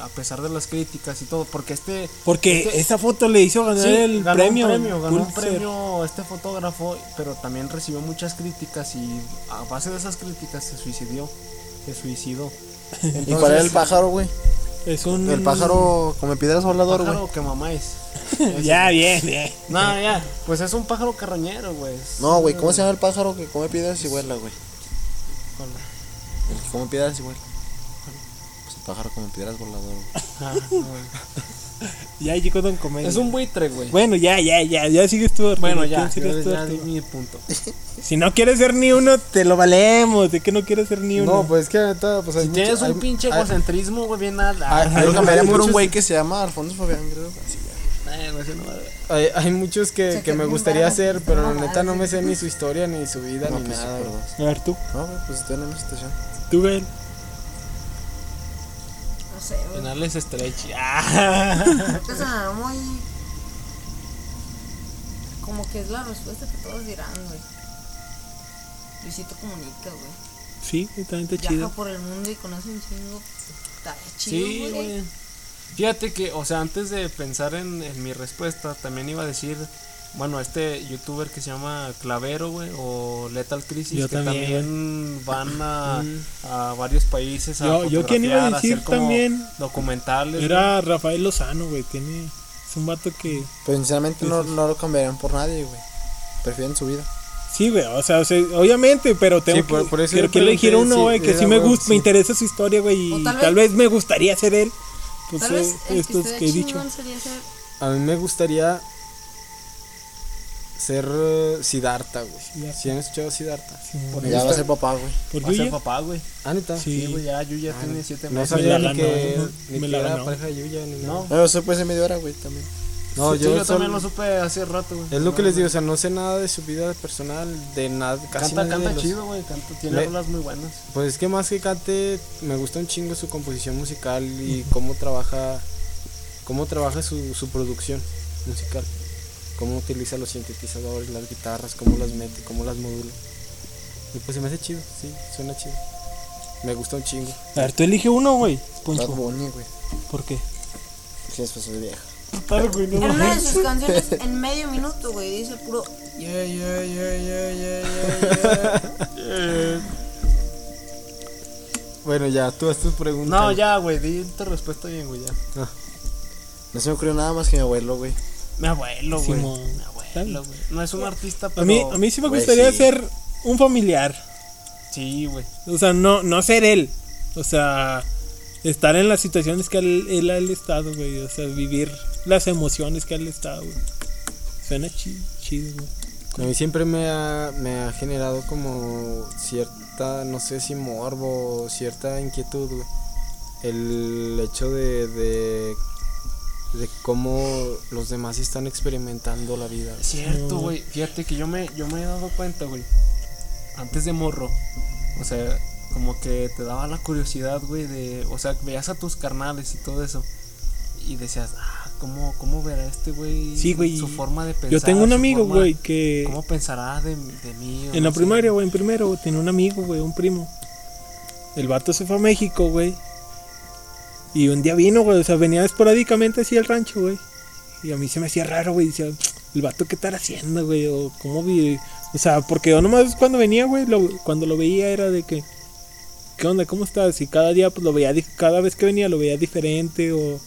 a pesar de las críticas y todo, porque este. Porque este- esa foto le hizo ganar sí, el ganó premio. un premio, ganó un premio este fotógrafo, pero también recibió muchas críticas y a base de esas críticas se suicidió. Se suicidó. ¿Y cuál era el pájaro, güey? Es un. El pájaro come piedras volador, güey. pájaro que mamá es. Ya, bien, bien. No, ya, pues es un pájaro carroñero, güey. No, güey, ¿cómo se llama el pájaro que come piedras y vuela, güey? El que come piedras y vuela. Pájaro come piedras volador. Ah, no. Ya llegó Don Comedia. Es un buitre, güey. Bueno, ya, ya, ya, ya sigues tú. Arturo. Bueno, ya, ¿Quién serías ya, tú, ya Arturo? di mi punto. Si no quieres ser ni uno, te lo valemos. De que no quieres ser ni uno. No, pues es que neta, pues hay Si mucho- tienes un hay- pinche hay- egocentrismo, güey, bien nada. Ay, Yo lo cambiaría por un güey que se llama Alfonso Fabián, creo. Así ya. Eh, güey, ese no va a- Hay, hay muchos que, sea, que que me gustaría hacer, pero la no, neta no me sé ni su historia, ni su vida, No, ni pues sí, nada. dos. A ver, tú. No, güey, pues estoy en la misma situación. Tú, Gael. Sé. Penales stretch. Ah. Que sonará muy. Como que es la respuesta que todos dirán, güey. Luisito comunica, güey. Sí, está Viaja chido. por el mundo y conoce un chingo. Está chido, Sí, güey. Fíjate que, o sea, antes de pensar en, en mi respuesta, también iba a decir, bueno, este youtuber que se llama Clavero, güey, o Lethal Crisis, Yo que también, también, van a, a varios países a Yo- yo quién iba a decir también. documentales. Era Rafael Lozano, güey. Tiene. Es un vato que. Pero sinceramente no, no lo cambiarían por nadie, güey. Prefieren su vida. Sí, güey. O sea, o sea, obviamente, pero tengo Sí, por- que. por eso quiero yo que elegir uno, güey. Que sí me gusta, sí. me interesa su historia, güey. Y tal tal, vez- vez me gustaría ser él. Pues Tal eh, vez el estos que, que he dicho. chingón sería ser. A mí me gustaría ser eh, Siddhartha, güey. Siddhartha. ¿Sí han escuchado Siddhartha? Por Ya va a ser papá, güey. Por Va a ser papá, güey. Ah, neta. Sí. Sí, güey, ya Yuya tiene siete No meses. sabía la ni que, ¿no? ni Me que la era ganó. pareja de Yuya ni nada. No. No, eso puede ser media hora, güey, también. No, Sí, yo, yo, también lo supe hace rato, güey. Es lo que les digo, o sea, no sé nada de su vida personal, de nada, casi Canta, nada de canta los- chido, güey. Canta, tiene Le- rolas muy buenas. Pues es que más que cante, me gusta un chingo su composición musical y cómo trabaja, cómo trabaja su, su producción musical, cómo utiliza los sintetizadores, las guitarras, cómo las mete, cómo las modula. Y pues se me hace chido, sí, suena chido. Me gusta un chingo. A ver, tú elige uno, güey. Bad Poncho. Bunny, güey. ¿Por qué? Sí, después soy vieja. Claro, güey, no En una de sus canciones, en medio minuto, güey, dice puro. Yeah, yeah, yeah, yeah, yeah, yeah, yeah. Bueno, ya, tú haz tus preguntas. No, ya, güey. Di tu respuesta bien, güey, ya. No se me ocurrió nada más que mi abuelo, güey. Mi abuelo, güey. Simón. Mi abuelo, güey. No es un artista, pero. A mí, a mí sí me Güey, gustaría sí. ser un familiar. Sí, güey. O sea, no, no ser él. O sea, estar en las situaciones que él, él ha estado, güey. O sea, vivir las emociones que él ha estado, güey. Suena chi- chido, güey. A mí siempre me ha, me ha generado como cierta, no sé si morbo, cierta inquietud, güey. El hecho de, de, de cómo los demás están experimentando la vida. Cierto, güey. Fíjate que yo me, yo me he dado cuenta, güey. Antes de morro. O sea, como que te daba la curiosidad, güey, de. O sea, veías a tus carnales y todo eso. Y decías, ah, ¿cómo, cómo verá este güey? Sí, güey. Su forma de pensar. Yo tengo un amigo, güey, que ¿Cómo pensará de, de mí? o en la no primaria, güey, en primero, tenía un amigo, güey, un primo. El vato se fue a México, güey. Y un día vino, güey, o sea, venía esporádicamente así al rancho, güey. Y a mí se me hacía raro, güey. Decía, el vato, ¿qué estará haciendo, güey? O cómo vi. O sea, porque yo nomás cuando venía, güey, cuando lo veía era de que. ¿Qué onda? ¿Cómo estás? Y cada día, pues lo veía, cada vez que venía lo veía diferente o,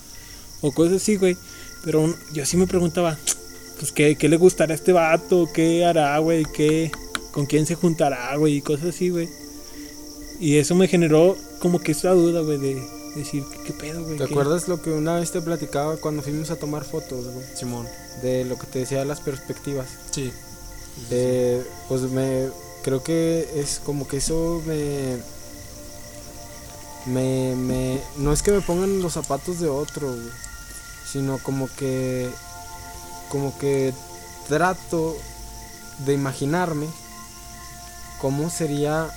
o cosas así, güey. Pero yo sí me preguntaba, pues, ¿qué, qué le gustará a este vato? ¿Qué hará, güey? ¿Qué, ¿Con quién se juntará, güey? Y cosas así, güey. Y eso me generó como que esa duda, güey, de decir, ¿qué, qué pedo, güey? ¿Te ¿Qué- acuerdas lo que una vez te platicaba cuando fuimos a tomar fotos, güey? Simón. De lo que te decía de las perspectivas. Sí. Eh, pues me creo que es como que eso me me, me no es que me pongan los zapatos de otro güey, sino como que como que trato de imaginarme cómo sería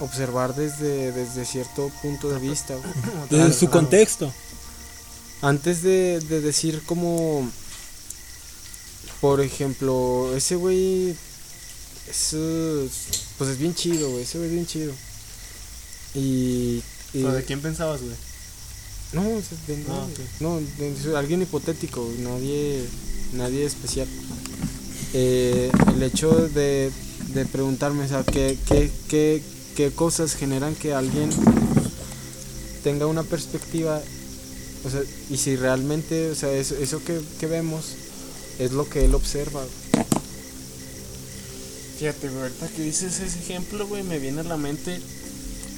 observar desde, desde cierto punto de vista. Desde su an- contexto. antes de, de decir como por ejemplo ese güey es pues es bien chido güey ese güey es bien chido y, y- ¿Pero de quién pensabas, güey? no, de- Ah, no, de- alguien hipotético nadie nadie especial Eh, el hecho de, de preguntarme o sea qué, qué, qué, qué cosas generan que alguien tenga una perspectiva o sea, y si realmente, o sea, eso, que, que vemos es lo que él observa. Fíjate, güey, ahorita que dices ese ejemplo, güey, me viene a la mente.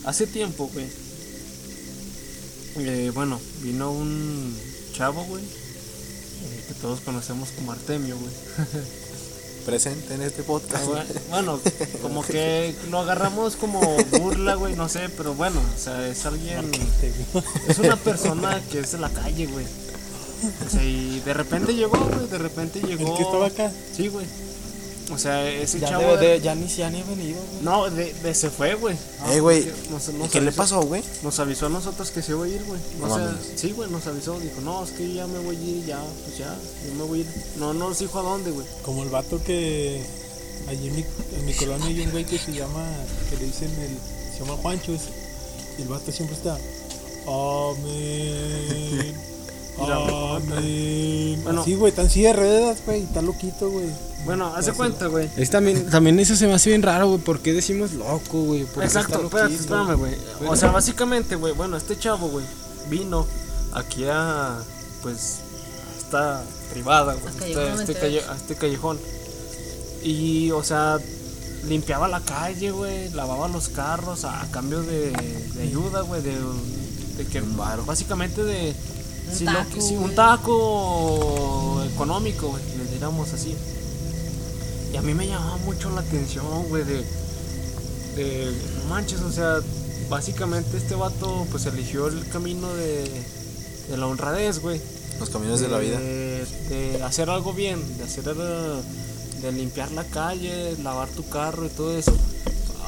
Hace tiempo, güey. eh, bueno, vino un chavo, güey. eh, que todos conocemos como Artemio, güey. Presente en este podcast. Ah, Bueno, como que lo agarramos como burla, güey, no sé, pero bueno, o sea, es alguien. Es una persona que es de la calle, güey. O sea, y de repente llegó, güey, de repente llegó. ¿El que estaba acá? Sí, güey. O sea, ese Ya, chavo. de- de- ya ni ya ni ha venido, güey. No, de, de se fue, güey. Eh, güey, nos- nos ¿Qué le pasó, güey? Nos avisó a nosotros que se iba a ir, güey. No O sea, mames. sí, güey, nos avisó. Dijo, no, es que ya me voy a ir, ya, pues ya, yo me voy a ir. No, no nos dijo a dónde, güey. Como el vato que allí en mi, en mi colonia hay un güey que se llama, que le dicen el, se llama Juancho ese, y el vato siempre está, amén, amén. Bueno. Así, güey, tan silla de güey, está loquito, güey. Bueno, hace cuenta, güey. Es también, también eso se me hace bien raro, güey. ¿Por qué decimos loco, güey? ¿Por qué Exacto, está espérate, loquito? espérame, güey. O sea, básicamente, güey, bueno, este chavo, güey, vino aquí a, pues, a esta privada, güey, A este, este 98. calle- a este callejón. Y, o sea, limpiaba la calle, güey, lavaba los carros a, a cambio de, de ayuda, güey, de, de que, básicamente de... Un sí, lo taco, que- un taco económico, güey, le diéramos así. Y a mí me llamaba mucho la atención, güey, de, de, no manches, o sea, básicamente este vato pues eligió el camino de, de la honradez, güey. Los caminos de la vida. De, de hacer algo bien, de hacer, eh, de limpiar la calle, lavar tu carro y todo eso.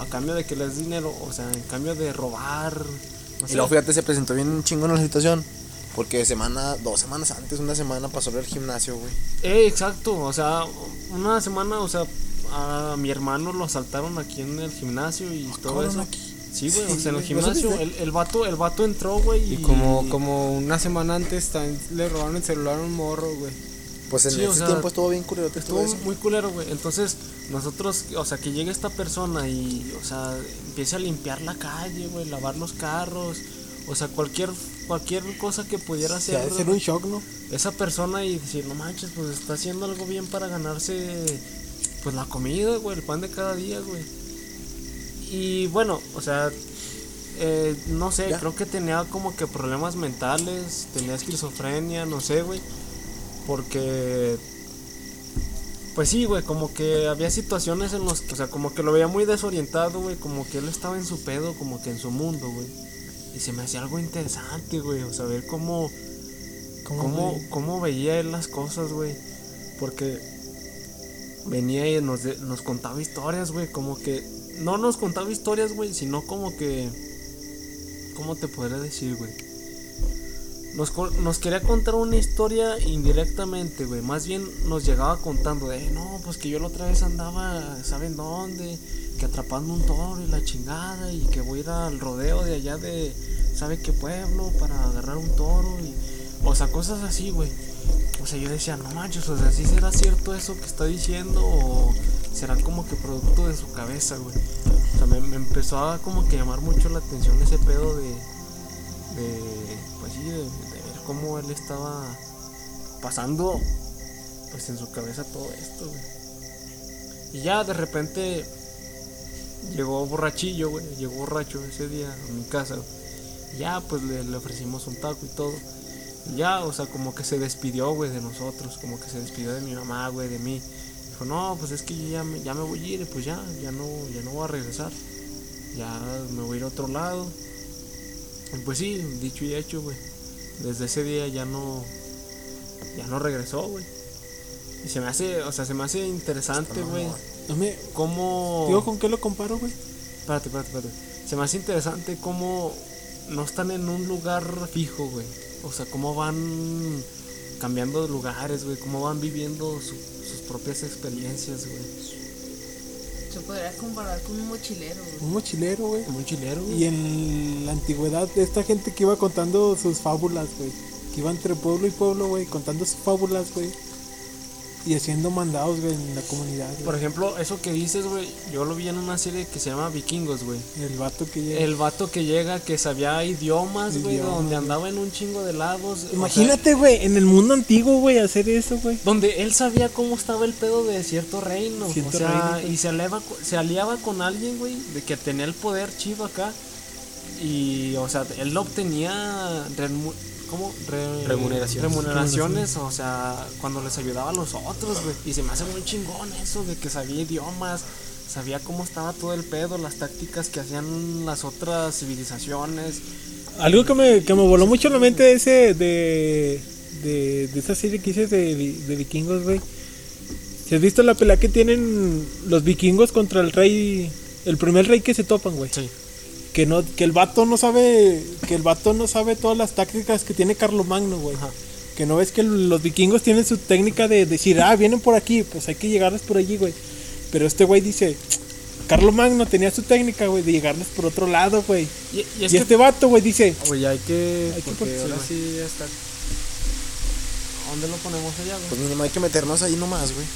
A cambio de que les des dinero, o sea, en cambio de robar. No Y sé. luego fíjate, se presentó bien chingón la situación. Porque semana, dos semanas antes, una semana pasó al gimnasio, güey. Eh, exacto, o sea, una semana, o sea, a mi hermano lo asaltaron aquí en el gimnasio y todo cabrón, eso. aquí. Sí, güey, o sea, en el güey, ¿no gimnasio, el, el vato, el vato entró, güey, y, Y como, como una semana antes también le robaron el celular a un morro, güey. Pues en Sí, o ese sea, tiempo estuvo bien todo Estuvo eso. muy culero, güey. Entonces, nosotros, o sea, que llegue esta persona y, o sea, empiece a limpiar la calle, güey, lavar los carros, o sea, cualquier cualquier cosa que pudiera O sea, hacer debe ser un shock, ¿no? esa persona y decir, no manches, pues está haciendo algo bien para ganarse, pues la comida, güey, el pan de cada día, güey. Y bueno, o sea, eh, no sé, Ya. creo que tenía como que problemas mentales, tenía esquizofrenia, no sé, güey. Porque, pues sí, güey, como que había situaciones en los que, o sea, como que lo veía muy desorientado, güey, como que él estaba en su pedo, como que en su mundo, güey. Y se me hacía algo interesante, güey, o sea, ver cómo, cómo, cómo veía él las cosas, güey. Porque venía y nos, de- nos contaba historias, güey, como que, no nos contaba historias, güey, sino como que, ¿cómo te podría decir, güey? Nos, nos quería contar una historia indirectamente, güey. Más bien nos llegaba contando de, no, pues que yo la otra vez andaba, ¿saben dónde? Que atrapando un toro y la chingada y que voy a ir al rodeo de allá de sabe qué pueblo para agarrar un toro y, o sea, cosas así, güey. O sea, yo decía, no manches, o sea, ¿sí será cierto eso que está diciendo o será como que producto de su cabeza, güey? O sea, me, me empezó a como que llamar mucho la atención ese pedo de, de de, ver cómo él estaba pasando, pues en su cabeza todo esto. Y ya de repente llegó borrachillo, güey, llegó borracho ese día a mi casa, güey. Ya, pues le, ofrecimos un taco y todo. Y ya, o sea, como que se despidió, güey, de nosotros, como que se despidió de mi mamá, güey, de mí. Dijo, no, pues es que yo ya me, ya me voy a ir, pues ya, ya no, ya no voy a regresar. Ya me voy a ir a otro lado. Y pues sí, dicho y hecho, güey. Desde ese día ya no, ya no regresó, güey. Y se me hace, o sea, se me hace interesante, güey, No me. cómo... Digo, ¿con qué lo comparo, güey? Espérate, espérate, espérate. Se me hace interesante cómo no están en un lugar fijo, güey. O sea, cómo van cambiando de lugares, güey. Cómo van viviendo su- sus propias experiencias, güey. Se podría comparar con un mochilero, güey. Un mochilero, güey. Un chilero, güey. Y en la antigüedad, esta gente que iba contando sus fábulas, güey. Que iba entre pueblo y pueblo, güey, contando sus fábulas, güey. Y haciendo mandados, güey, en la comunidad. güey. Por ejemplo, eso que dices, güey, yo lo vi en una serie que se llama Vikingos, güey. El vato que llega. El vato que llega, que sabía idiomas, güey, donde güey. andaba en un chingo de lados. o sea, Imagínate, güey, en el mundo antiguo, güey, hacer eso, güey. donde él sabía cómo estaba el pedo de cierto reino. Cierto o sea, reino, y se aliaba, se aliaba con alguien, güey, de que tenía el poder chido acá. Y, o sea, él obtenía remu- ¿cómo? Re- Remuneraciones. remuneraciones, o sea, cuando les ayudaba a los otros, güey. Y se me hace muy chingón eso, de que sabía idiomas, sabía cómo estaba todo el pedo, las tácticas que hacían las otras civilizaciones. Algo que me, que me voló mucho la mente de ese, de, de, de esa serie que hice de, vi- de vikingos, güey. Si has visto la pelea que tienen los vikingos contra el rey, el primer rey que se topan, güey. Sí. Que no, que el vato no sabe, que el vato no sabe todas las tácticas que tiene Carlomagno, güey. Ajá. Que no ves que los vikingos tienen su técnica de decir, ah, vienen por aquí, pues hay que llegarles por allí, güey. Pero este güey dice, Carlomagno tenía su técnica, güey, de llegarles por otro lado, güey. Y, y Y, es que este vato, güey, dice, Oye, hay que. Hay que porque ahora sí ya está. ¿Dónde lo ponemos allá, güey? Pues mínimo hay que meternos ahí nomás, güey.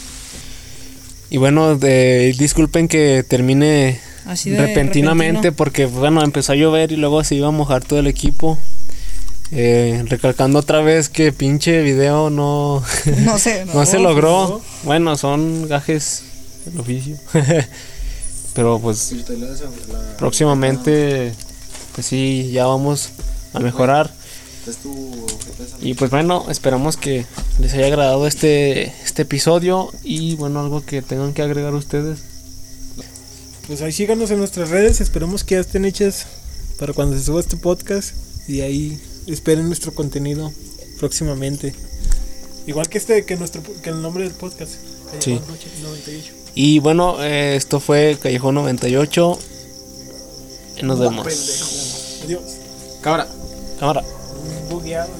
Y bueno, de- disculpen que termine Así de repentinamente repentino. porque bueno, empezó a llover y luego se iba a mojar todo el equipo. Eh, recalcando otra vez que pinche video no, No sé, no se logró. Bueno, son gajes del oficio. Pero pues próximamente, pues sí, ya vamos a mejorar. Y pues bueno, esperamos que les haya agradado este, este episodio y bueno, algo que tengan que agregar ustedes. Pues ahí síganos en nuestras redes, esperemos que ya estén hechas para cuando se suba este podcast y ahí esperen nuestro contenido próximamente. Igual que este, que nuestro que el nombre del podcast. Sí. Callejón Noche 98. Y bueno, eh, esto fue Callejón 98. Nos vemos. Adiós. Cabra. Cámara. Bugueado.